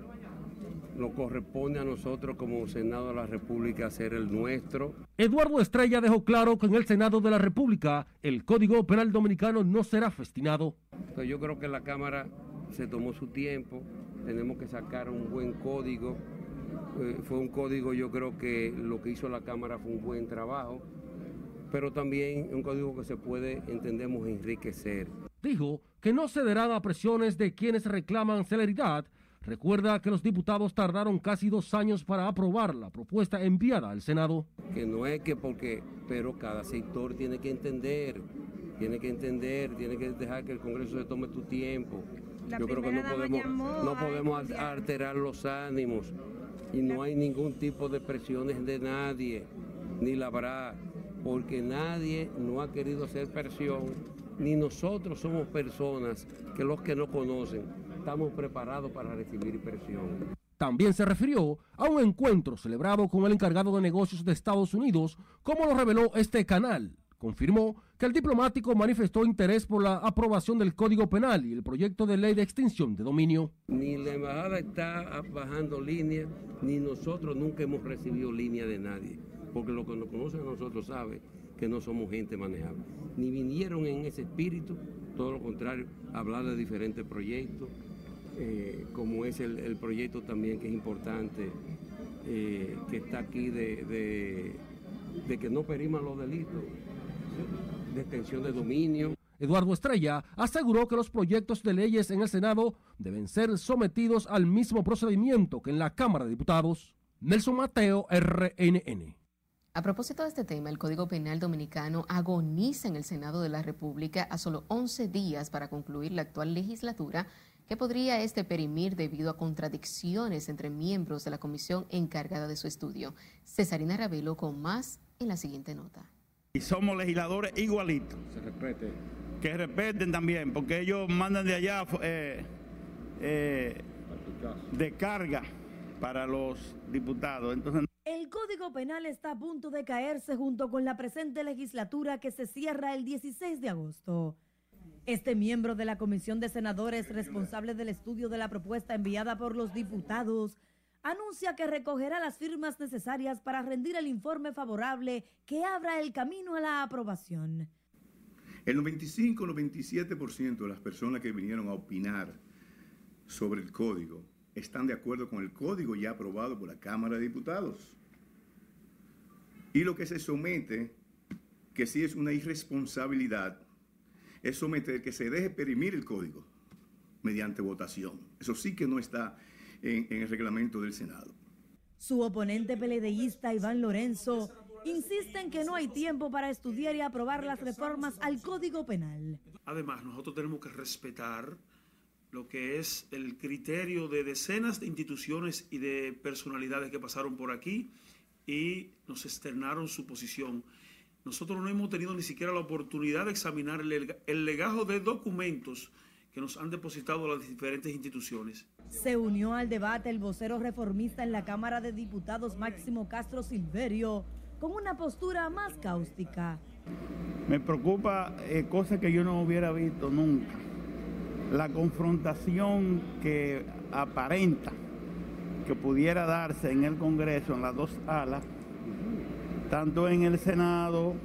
nos corresponde a nosotros como Senado de la República hacer el nuestro. Eduardo Estrella dejó claro que en el Senado de la República el Código Penal Dominicano no será festinado. Pues yo creo que la Cámara se tomó su tiempo, tenemos que sacar un buen código Eh, fue un código, yo creo que lo que hizo la Cámara fue un buen trabajo, pero también un código que se puede, entendemos, enriquecer. Dijo que no cederán a presiones de quienes reclaman celeridad. Recuerda que los diputados tardaron casi dos años para aprobar la propuesta enviada al Senado. Que no es que porque, pero cada sector tiene que entender, tiene que entender, tiene que dejar que el Congreso se tome tu tiempo. Yo creo que no podemos, no podemos alterar los ánimos y no hay ningún tipo de presiones de nadie, ni la habrá, porque nadie no ha querido hacer presión, ni nosotros somos personas que los que no conocen estamos preparados para recibir presión. También se refirió a un encuentro celebrado con el encargado de negocios de Estados Unidos, como lo reveló este canal. Confirmó que el diplomático manifestó interés por la aprobación del Código Penal y el proyecto de ley de extinción de dominio. Ni la embajada está bajando línea, ni nosotros nunca hemos recibido línea de nadie, porque lo que nos conocen a nosotros sabe que no somos gente manejable. Ni vinieron en ese espíritu, todo lo contrario, hablar de diferentes proyectos, eh, como es el, proyecto también que es importante, eh, que está aquí de, de que no periman los delitos de extensión de dominio. Eduardo Estrella aseguró que los proyectos de leyes en el Senado deben ser sometidos al mismo procedimiento que en la Cámara de Diputados. Nelson Mateo, RNN. A propósito de este tema, el Código Penal Dominicano agoniza en el Senado de la República a solo 11 días para concluir la actual legislatura, que podría este perimir debido a contradicciones entre miembros de la comisión encargada de su estudio. Cesarina Ravelo con más en la siguiente nota. Y somos legisladores igualitos. Se respete. Que respeten también, porque ellos mandan de allá eh, eh, de carga para los diputados. Entonces, el Código Penal está a punto de caerse junto con la presente legislatura que se cierra el 16 de agosto. Este miembro de la Comisión de Senadores responsable del estudio de la propuesta enviada por los diputados anuncia que recogerá las firmas necesarias para rendir el informe favorable que abra el camino a la aprobación. El 95-97% de las personas que vinieron a opinar sobre el código están de acuerdo con el código ya aprobado por la Cámara de Diputados. Y lo que se somete, que sí es una irresponsabilidad, es someter que se deje perimir el código mediante votación. Eso sí que no está en, el reglamento del Senado. Su oponente peledeísta Iván Lorenzo insiste en que no hay tiempo para estudiar y aprobar las reformas al Código Penal. Además, nosotros tenemos que respetar lo que es el criterio de decenas de instituciones y de personalidades que pasaron por aquí y nos externaron su posición. Nosotros no hemos tenido ni siquiera la oportunidad de examinar el, el legajo de documentos que nos han depositado las diferentes instituciones. Se unió al debate el vocero reformista en la Cámara de Diputados Máximo Castro Silverio con una postura más cáustica. Me preocupa eh, cosa que yo no hubiera visto nunca. La confrontación que aparenta que pudiera darse en el Congreso, en las dos alas, tanto en el Senado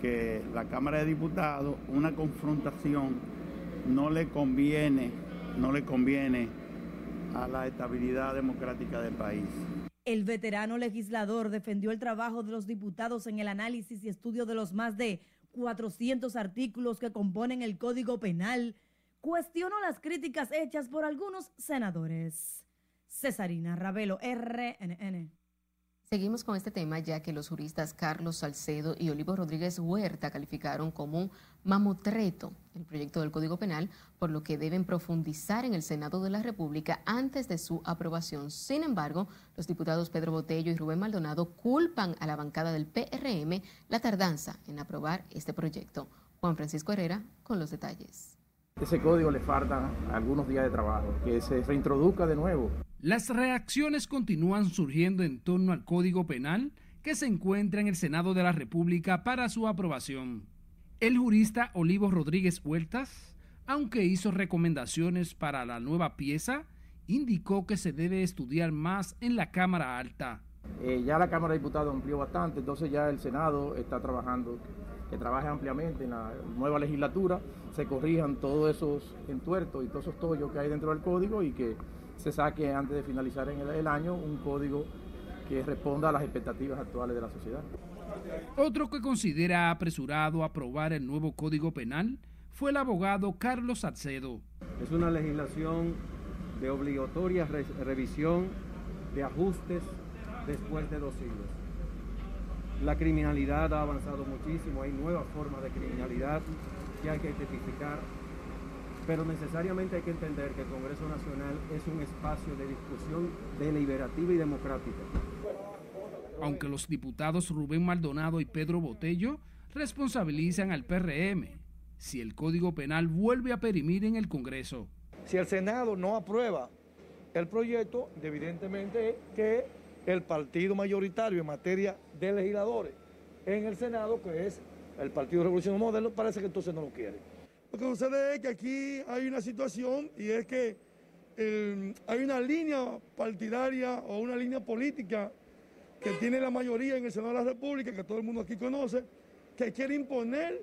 que la Cámara de Diputados, una confrontación no le conviene, no le conviene a la estabilidad democrática del país. El veterano legislador defendió el trabajo de los diputados en el análisis y estudio de los más de 400 artículos que componen el Código Penal. Cuestionó las críticas hechas por algunos senadores. Cesarina Ravelo, RNN. Seguimos con este tema ya que los juristas Carlos Salcedo y Olivo Rodríguez Huerta calificaron como un mamotreto el proyecto del Código Penal, por lo que deben profundizar en el Senado de la República antes de su aprobación. Sin embargo, los diputados Pedro Botello y Rubén Maldonado culpan a la bancada del PRM la tardanza en aprobar este proyecto. Juan Francisco Herrera con los detalles. Ese código le faltan algunos días de trabajo, que se reintroduzca de nuevo las reacciones continúan surgiendo en torno al Código Penal que se encuentra en el Senado de la República para su aprobación. El jurista Olivo Rodríguez Huertas, aunque hizo recomendaciones para la nueva pieza, indicó que se debe estudiar más en la Cámara Alta. Eh, ya la Cámara de Diputados amplió bastante, entonces ya el Senado está trabajando, que trabaje ampliamente en la nueva legislatura, se corrijan todos esos entuertos y todos esos tollos que hay dentro del código y que se saque antes de finalizar en el, año un código que responda a las expectativas actuales de la sociedad. Otro que considera apresurado aprobar el nuevo Código Penal fue el abogado Carlos Salcedo. Es una legislación de obligatoria revisión de ajustes después de dos siglos. La criminalidad ha avanzado muchísimo, hay nuevas formas de criminalidad que hay que identificar, pero necesariamente hay que entender que el Congreso Nacional es un espacio de discusión deliberativa y democrática. Aunque los diputados Rubén Maldonado y Pedro Botello responsabilizan al PRM si el Código Penal vuelve a perimir en el Congreso. Si el Senado no aprueba el proyecto, evidentemente que el partido mayoritario en materia de legisladores en el Senado, que es el Partido Revolucionario Moderno, parece que entonces no lo quiere. Lo que sucede es que aquí hay una situación y es que hay una línea partidaria o una línea política que tiene la mayoría en el Senado de la República, que todo el mundo aquí conoce, que quiere imponer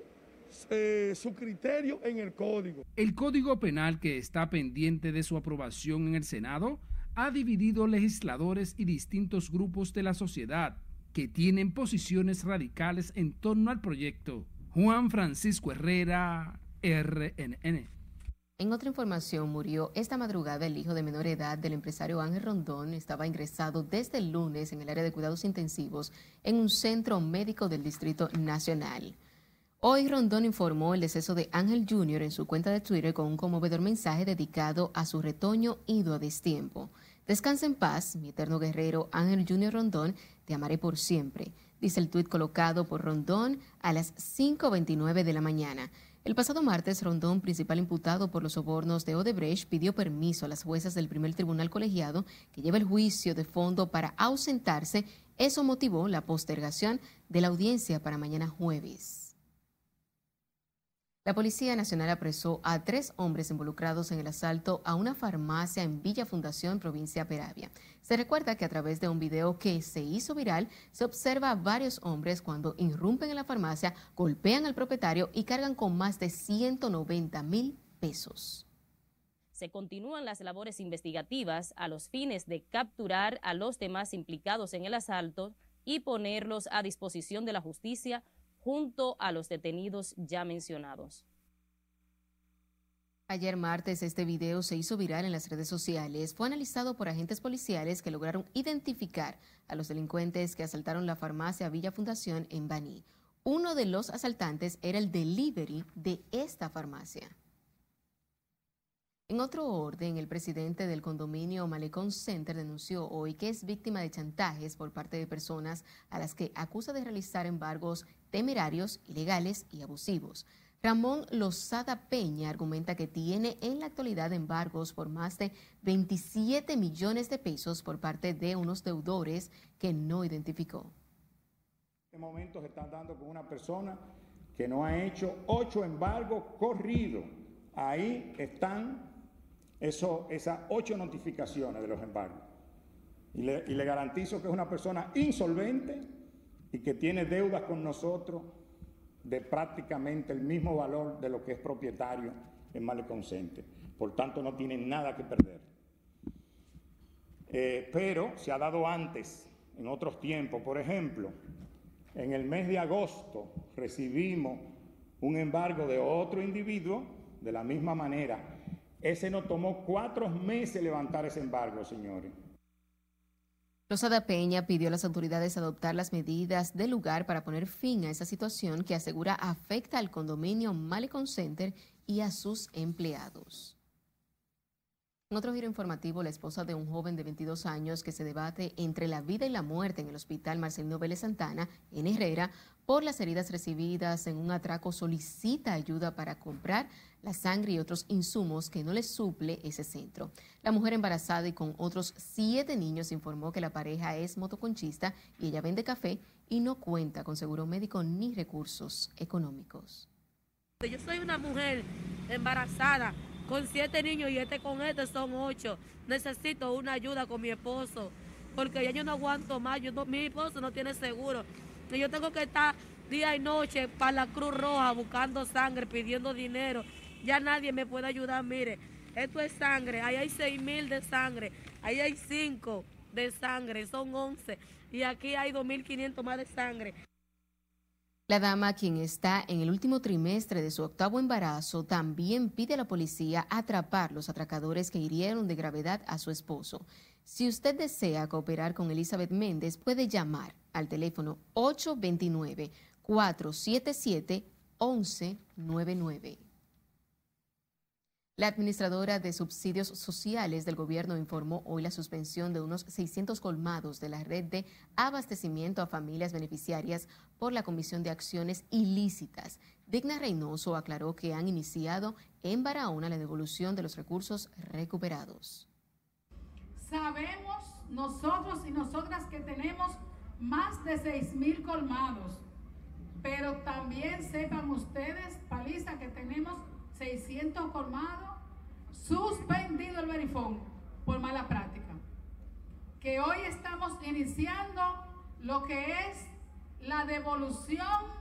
eh, su criterio en el código. El código penal que está pendiente de su aprobación en el Senado ha dividido legisladores y distintos grupos de la sociedad que tienen posiciones radicales en torno al proyecto. Juan Francisco Herrera, RNN. En otra información, murió esta madrugada el hijo de menor edad del empresario Ángel Rondón. Estaba ingresado desde el lunes en el área de cuidados intensivos en un centro médico del Distrito Nacional. Hoy Rondón informó el deceso de Ángel Jr. en su cuenta de Twitter con un conmovedor mensaje dedicado a su retoño ido a destiempo. Descansa en paz, mi eterno guerrero Ángel Jr. Rondón, te amaré por siempre, dice el tuit colocado por Rondón a las 5.29 de la mañana. El pasado martes, Rondón, principal imputado por los sobornos de Odebrecht, pidió permiso a las juezas del primer tribunal colegiado que lleva el juicio de fondo para ausentarse. Eso motivó la postergación de la audiencia para mañana jueves. La Policía Nacional apresó a tres hombres involucrados en el asalto a una farmacia en Villa Fundación, provincia Peravia. Se recuerda que a través de un video que se hizo viral, se observa a varios hombres cuando irrumpen en la farmacia, golpean al propietario y cargan con más de 190 mil pesos. Se continúan las labores investigativas a los fines de capturar a los demás implicados en el asalto y ponerlos a disposición de la justicia junto a los detenidos ya mencionados. Ayer martes este video se hizo viral en las redes sociales. Fue analizado por agentes policiales que lograron identificar a los delincuentes que asaltaron la farmacia Villa Fundación en Baní. Uno de los asaltantes era el delivery de esta farmacia. En otro orden, el presidente del condominio Malecón Center denunció hoy que es víctima de chantajes por parte de personas a las que acusa de realizar embargos temerarios, ilegales y abusivos. Ramón Lozada Peña argumenta que tiene en la actualidad embargos por más de 27 millones de pesos por parte de unos deudores que no identificó. En este momento se están dando con una persona que no ha hecho ocho embargos corridos. Ahí están esas ocho notificaciones de los embargos. Y le garantizo que es una persona insolvente y que tiene deudas con nosotros de prácticamente el mismo valor de lo que es propietario en Maleconsente. Por tanto, no tiene nada que perder. Eh, pero se ha dado antes, en otros tiempos. Por ejemplo, en el mes de agosto recibimos un embargo de otro individuo de la misma manera ese nos tomó cuatro meses levantar ese embargo, señores. Rosada Peña pidió a las autoridades adoptar las medidas del lugar para poner fin a esa situación que asegura afecta al condominio Malecon Center y a sus empleados. En otro giro informativo, la esposa de un joven de 22 años que se debate entre la vida y la muerte en el hospital Marcelino Vélez Santana, en Herrera, por las heridas recibidas en un atraco, solicita ayuda para comprar la sangre y otros insumos que no le suple ese centro. La mujer embarazada y con otros siete niños informó que la pareja es motoconchista y ella vende café y no cuenta con seguro médico ni recursos económicos. Yo soy una mujer embarazada con siete niños y este con este son ocho. Necesito una ayuda con mi esposo, porque ya yo no aguanto más. Yo mi esposo no tiene seguro. Y yo tengo que estar día y noche para la Cruz Roja buscando sangre, pidiendo dinero. Ya nadie me puede ayudar, mire. Esto es sangre, ahí hay 6 mil de sangre, ahí hay 5 de sangre, son 11. Y aquí hay 2.500 más de sangre. La dama, quien está en el último trimestre de su octavo embarazo, también pide a la policía atrapar los atracadores que hirieron de gravedad a su esposo. Si usted desea cooperar con Elizabeth Méndez, puede llamar al teléfono 829-477-1199. La administradora de subsidios sociales del gobierno informó hoy la suspensión de unos 600 colmados de la red de abastecimiento a familias beneficiarias por la Comisión de Acciones Ilícitas. Digna Reynoso aclaró que han iniciado en Barahona la devolución de los recursos recuperados. Sabemos nosotros y nosotras que tenemos más de 6 mil colmados, pero también sepan ustedes, Paliza, que tenemos 600 colmados, suspendido el verifón por mala práctica. Que hoy estamos iniciando lo que es la devolución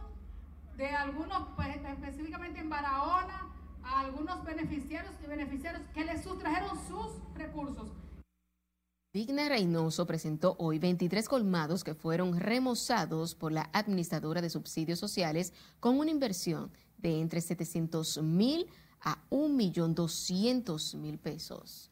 de algunos, pues, específicamente en Barahona, a algunos beneficiarios y beneficiarios que les sustrajeron sus recursos. Digna Reynoso presentó hoy 23 colmados que fueron remozados por la administradora de subsidios sociales con una inversión de entre 700 mil a 1.200.000 pesos.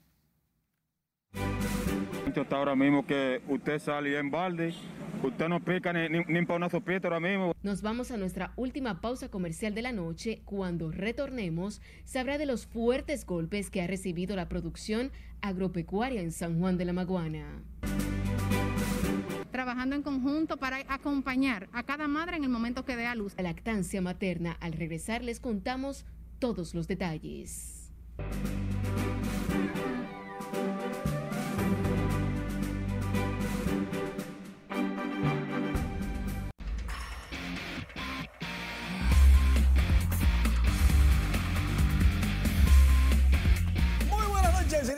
Está ahora mismo que usted sale en balde, usted no pica ni, ni, para una sopita ahora mismo. Nos vamos a nuestra última pausa comercial de la noche. Cuando retornemos, habla de los fuertes golpes que ha recibido la producción agropecuaria en San Juan de la Maguana trabajando en conjunto para acompañar a cada madre en el momento que dé a luz. La lactancia materna, al regresar les contamos todos los detalles.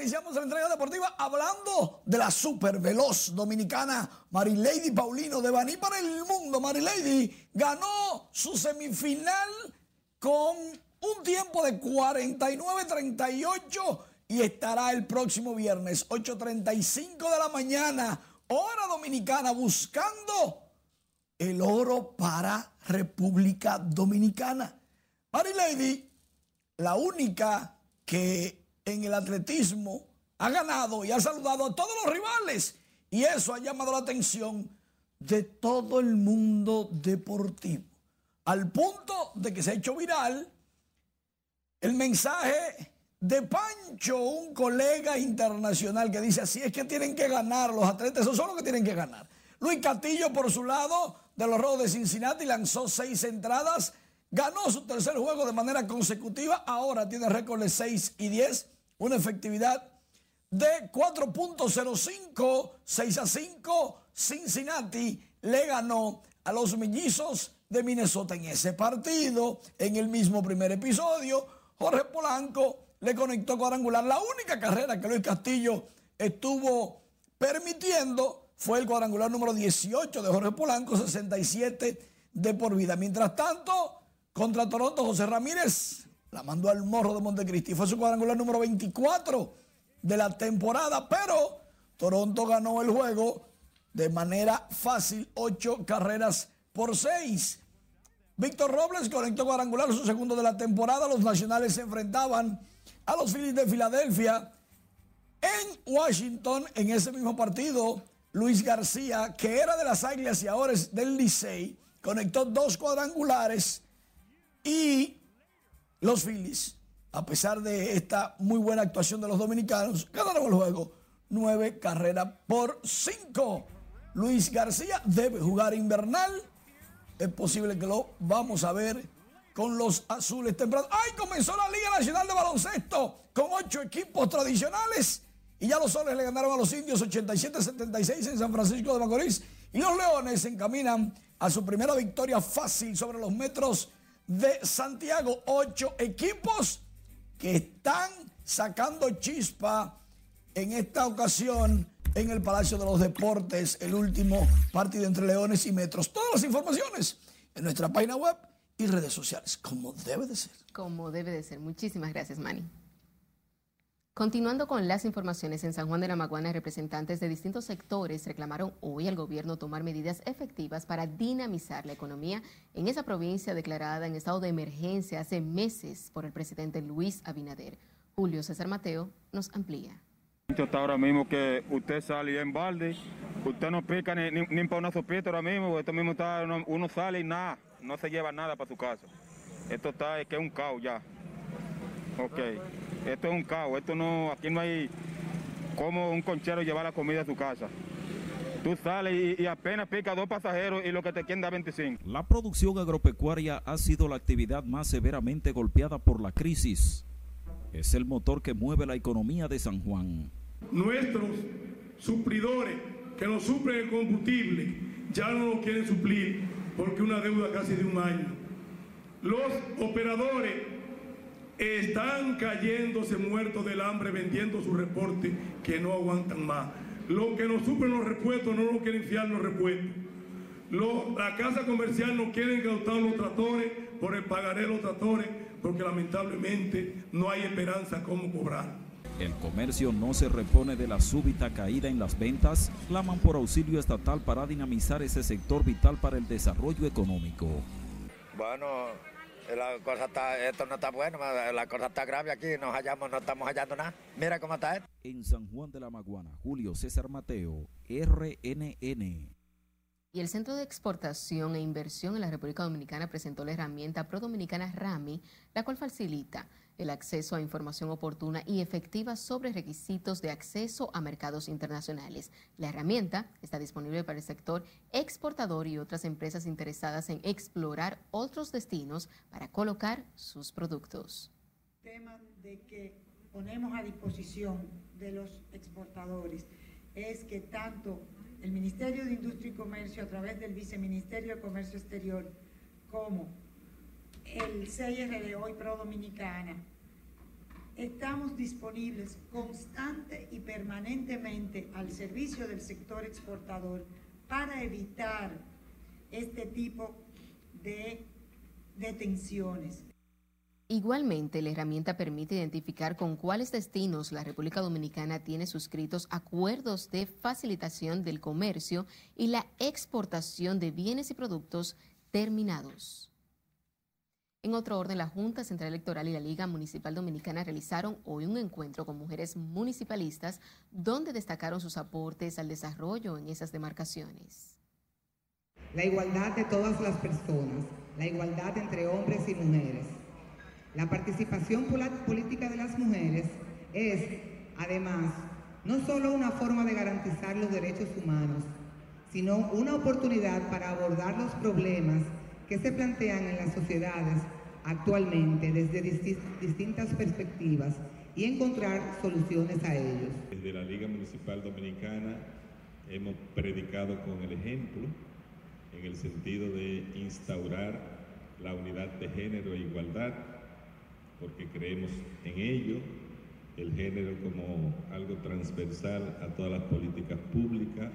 iniciamos la entrega deportiva hablando de la super veloz dominicana Marilady Paulino de Baní para el mundo. Marilady ganó su semifinal con un tiempo de 49-38 y estará el próximo viernes 8.35 de la mañana, hora dominicana, buscando el oro para República Dominicana. Marilady, la única que en el atletismo ha ganado y ha saludado a todos los rivales. Y eso ha llamado la atención de todo el mundo deportivo. Al punto de que se ha hecho viral el mensaje de Pancho, un colega internacional que dice así es que tienen que ganar los atletas, eso son los que tienen que ganar. Luis Castillo, por su lado, de los Rojos de Cincinnati, lanzó seis entradas, ganó su tercer juego de manera consecutiva, ahora tiene récord de 6 y 10, una efectividad de 4.05, 6 a 5. Cincinnati le ganó a los mellizos de Minnesota en ese partido, en el mismo primer episodio. Jorge Polanco le conectó cuadrangular. La única carrera que Luis Castillo estuvo permitiendo fue el cuadrangular número 18 de Jorge Polanco, 67 de por vida. Mientras tanto, contra Toronto, José Ramírez la mandó al morro de Montecristi. Fue su cuadrangular número 24 de la temporada, pero Toronto ganó el juego de manera fácil, 8 carreras por 6. Víctor Robles conectó cuadrangular su segundo de la temporada. Los nacionales se enfrentaban a los Phillies de Filadelfia en Washington en ese mismo partido. Luis García, que era de las Águilas y ahora es del Licey, conectó dos cuadrangulares y los Phillies, a pesar de esta muy buena actuación de los dominicanos, ganaron el juego nueve carreras por cinco. Luis García debe jugar invernal es posible que lo vamos a ver con los azules tempranos. ¡Ay! Comenzó la Liga Nacional de Baloncesto con ocho equipos tradicionales. Y ya los soles le ganaron a los indios 87-76 en San Francisco de Macorís. Y los leones se encaminan a su primera victoria fácil sobre los metros de Santiago. Ocho equipos que están sacando chispa en esta ocasión en el Palacio de los Deportes, el último partido entre Leones y Metros. Todas las informaciones en nuestra página web y redes sociales, como debe de ser. Como debe de ser. Muchísimas gracias, Manny. Continuando con las informaciones, en San Juan de la Maguana, representantes de distintos sectores reclamaron hoy al gobierno tomar medidas efectivas para dinamizar la economía en esa provincia declarada en estado de emergencia hace meses por el presidente Luis Abinader. Julio César Mateo nos amplía. Está ahora mismo que usted sale en balde, usted no pica ni, ni, para una sopita ahora mismo, esto mismo está, uno, sale y nada, no se lleva nada para su casa. Esto está, es que es un caos ya. Ok. Esto es un caos, esto no, aquí no hay como un conchero llevar la comida a su casa. Tú sales y, apenas pica dos pasajeros y lo que te quieren da 25. La producción agropecuaria ha sido la actividad más severamente golpeada por la crisis. Es el motor que mueve la economía de San Juan. Nuestros supridores que nos suplen el combustible ya no lo quieren suplir porque una deuda casi de un año. Los operadores están cayéndose muertos del hambre vendiendo su reporte que no aguantan más. Los que nos suplen los repuestos no lo quieren fiar los repuestos. la casa comercial no quieren gastar los tractores por el pagaré los tractores porque lamentablemente no hay esperanza cómo cobrar. El comercio no se repone de la súbita caída en las ventas, claman por auxilio estatal para dinamizar ese sector vital para el desarrollo económico. Bueno, la cosa está, esto no está bueno, la cosa está grave aquí, nos hallamos, no estamos hallando nada. Mira cómo está esto. En San Juan de la Maguana, Julio César Mateo, RNN. Y el Centro de Exportación e Inversión en la República Dominicana presentó la herramienta Pro Dominicana RAMI, la cual facilita el acceso a información oportuna y efectiva sobre requisitos de acceso a mercados internacionales. La herramienta está disponible para el sector exportador y otras empresas interesadas en explorar otros destinos para colocar sus productos. Tema de que ponemos a disposición de los exportadores es que tanto el Ministerio de Industria y Comercio a través del Viceministerio de Comercio Exterior como el CIR de Hoy Pro Dominicana, estamos disponibles constante y permanentemente al servicio del sector exportador para evitar este tipo de detenciones. Igualmente, la herramienta permite identificar con cuáles destinos la República Dominicana tiene suscritos acuerdos de facilitación del comercio y la exportación de bienes y productos terminados. En otro orden, la Junta Central Electoral y la Liga Municipal Dominicana realizaron hoy un encuentro con mujeres municipalistas donde destacaron sus aportes al desarrollo en esas demarcaciones. La igualdad de todas las personas, la igualdad entre hombres y mujeres. La participación política de las mujeres es, además, no solo una forma de garantizar los derechos humanos, sino una oportunidad para abordar los problemas que se plantean en las sociedades actualmente desde distintas perspectivas y encontrar soluciones a ellos. Desde la Liga Municipal Dominicana hemos predicado con el ejemplo en el sentido de instaurar la unidad de género e igualdad, porque creemos en ello, el género como algo transversal a todas las políticas públicas.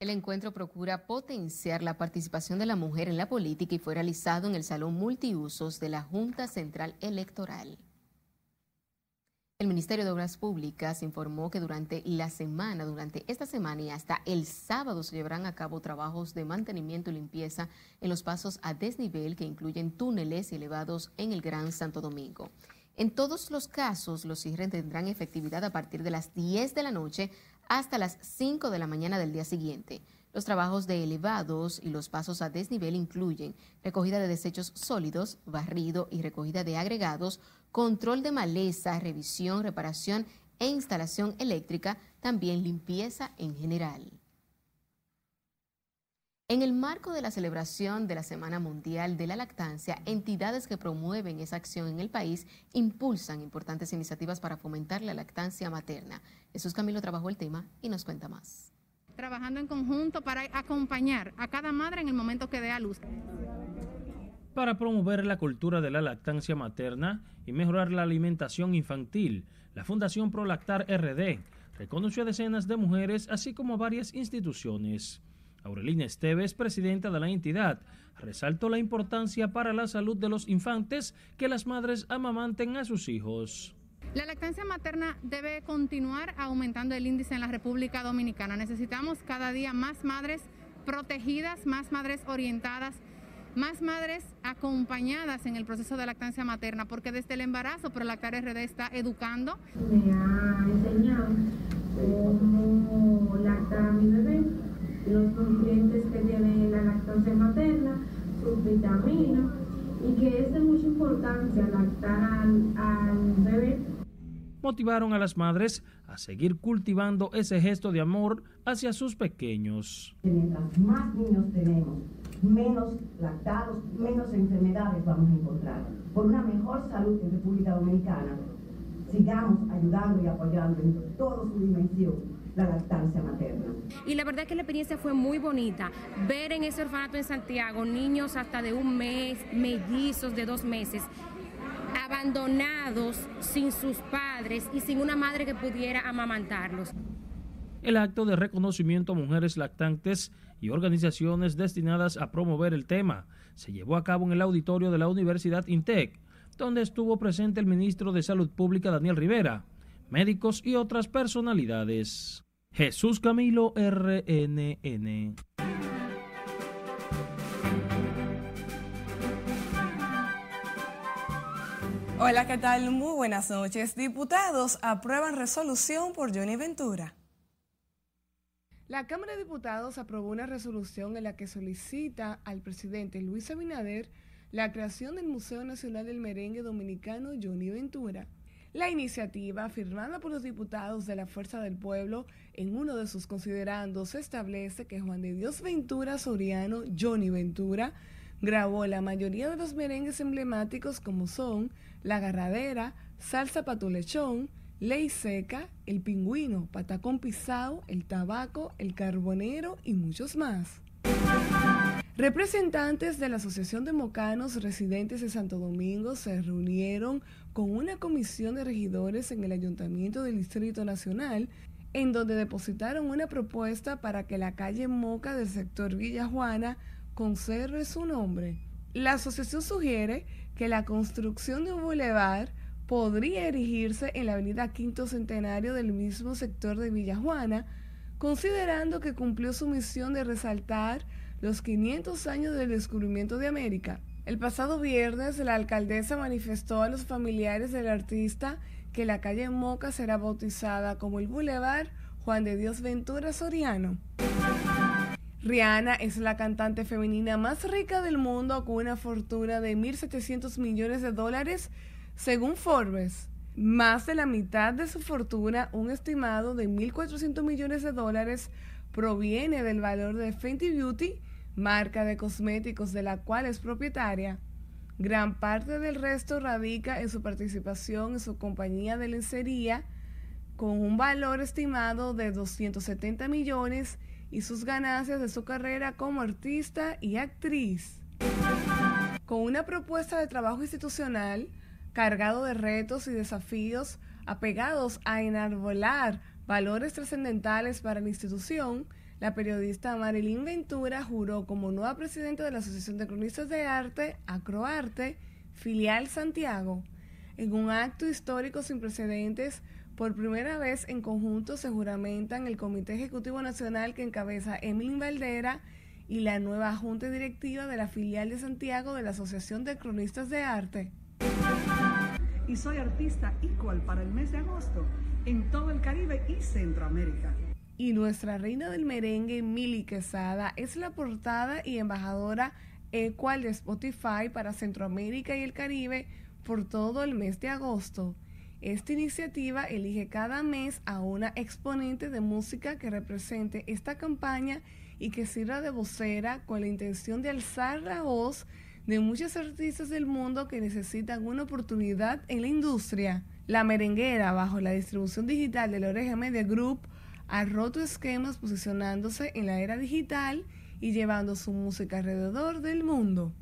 El encuentro procura potenciar la participación de la mujer en la política y fue realizado en el Salón Multiusos de la Junta Central Electoral. El Ministerio de Obras Públicas informó que durante la semana, durante esta semana y hasta el sábado se llevarán a cabo trabajos de mantenimiento y limpieza en los pasos a desnivel que incluyen túneles y elevados en el Gran Santo Domingo. En todos los casos, los cierres tendrán efectividad a partir de las 10 de la noche hasta las 5 de la mañana del día siguiente. Los trabajos de elevados y los pasos a desnivel incluyen recogida de desechos sólidos, barrido y recogida de agregados, control de maleza, revisión, reparación e instalación eléctrica, también limpieza en general. En el marco de la celebración de la Semana Mundial de la Lactancia, entidades que promueven esa acción en el país impulsan importantes iniciativas para fomentar la lactancia materna. Jesús Camilo trabajó el tema y nos cuenta más. Trabajando en conjunto para acompañar a cada madre en el momento que dé a luz. Para promover la cultura de la lactancia materna y mejorar la alimentación infantil, la Fundación Prolactar RD reconoció a decenas de mujeres, así como a varias instituciones. Aurelina Esteves, presidenta de la entidad, resaltó la importancia para la salud de los infantes que las madres amamanten a sus hijos. La lactancia materna debe continuar aumentando el índice en la República Dominicana. Necesitamos cada día más madres protegidas, más madres orientadas, más madres acompañadas en el proceso de lactancia materna, porque desde el embarazo Prolactar RD está educando. Me ha enseñado cómo lactar a mi bebé, los nutrientes que tiene la lactancia materna, sus vitaminas, y que es de mucha importancia lactar al, al bebé motivaron a las madres a seguir cultivando ese gesto de amor hacia sus pequeños. Mientras más niños tenemos, menos lactados, menos enfermedades vamos a encontrar. Por una mejor salud en República Dominicana, sigamos ayudando y apoyando en toda su dimensión la lactancia materna. Y la verdad es que la experiencia fue muy bonita. Ver en ese orfanato en Santiago niños hasta de un mes, mellizos de dos meses, abandonados sin sus padres y sin una madre que pudiera amamantarlos. El acto de reconocimiento a mujeres lactantes y organizaciones destinadas a promover el tema se llevó a cabo en el auditorio de la Universidad INTEC, donde estuvo presente el ministro de Salud Pública Daniel Rivera, médicos y otras personalidades. Jesús Camilo RNN. Hola, ¿qué tal? Muy buenas noches. Diputados aprueban resolución por Johnny Ventura. La Cámara de Diputados aprobó una resolución en la que solicita al presidente Luis Abinader la creación del Museo Nacional del Merengue Dominicano Johnny Ventura. La iniciativa, firmada por los diputados de la Fuerza del Pueblo, en uno de sus considerandos establece que Juan de Dios Ventura Soriano, Johnny Ventura, grabó la mayoría de los merengues emblemáticos como son la Agarradera, Salsa Patulechón, Ley Seca, El Pingüino, Patacón Pisado, El Tabaco, El Carbonero y muchos más. Representantes de la Asociación de Mocanos residentes de Santo Domingo se reunieron con una comisión de regidores en el Ayuntamiento del Distrito Nacional, en donde depositaron una propuesta para que la calle Moca del sector Villa Juana conserve su nombre. La asociación sugiere que la construcción de un bulevar podría erigirse en la avenida Quinto Centenario del mismo sector de Villajuana, considerando que cumplió su misión de resaltar los 500 años del descubrimiento de América. El pasado viernes, la alcaldesa manifestó a los familiares del artista que la calle Moca será bautizada como el Boulevard Juan de Dios Ventura Soriano. Rihanna es la cantante femenina más rica del mundo con una fortuna de 1.700 millones de dólares según Forbes. Más de la mitad de su fortuna, un estimado de 1.400 millones de dólares, proviene del valor de Fenty Beauty, marca de cosméticos de la cual es propietaria. Gran parte del resto radica en su participación en su compañía de lencería, con un valor estimado de 270 millones y sus ganancias de su carrera como artista y actriz. Con una propuesta de trabajo institucional cargado de retos y desafíos apegados a enarbolar valores trascendentales para la institución, la periodista Marilyn Ventura juró como nueva presidenta de la Asociación de Cronistas de Arte, Acroarte, filial Santiago, en un acto histórico sin precedentes por primera vez en conjunto se juramentan el Comité Ejecutivo Nacional que encabeza Emilín Valdera y la nueva Junta Directiva de la filial de Santiago de la Asociación de Cronistas de Arte. Y soy artista igual para el mes de agosto en todo el Caribe y Centroamérica. Y nuestra reina del merengue, Mili Quesada, es la portada y embajadora ecual de Spotify para Centroamérica y el Caribe por todo el mes de agosto. Esta iniciativa elige cada mes a una exponente de música que represente esta campaña y que sirva de vocera con la intención de alzar la voz de muchos artistas del mundo que necesitan una oportunidad en la industria. La merenguera, bajo la distribución digital de la Oreja Media Group, ha roto esquemas posicionándose en la era digital y llevando su música alrededor del mundo.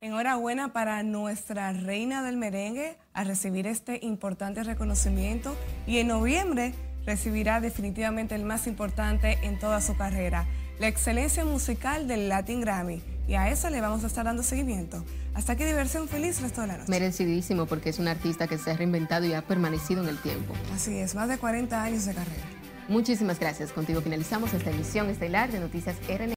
Enhorabuena para nuestra reina del merengue a recibir este importante reconocimiento y en noviembre recibirá definitivamente el más importante en toda su carrera, la excelencia musical del Latin Grammy. Y a esa le vamos a estar dando seguimiento. Hasta aquí diversión feliz resto de la noche. Merecidísimo porque es un artista que se ha reinventado y ha permanecido en el tiempo. Así es, más de 40 años de carrera. Muchísimas gracias. Contigo finalizamos esta emisión estelar de Noticias RN.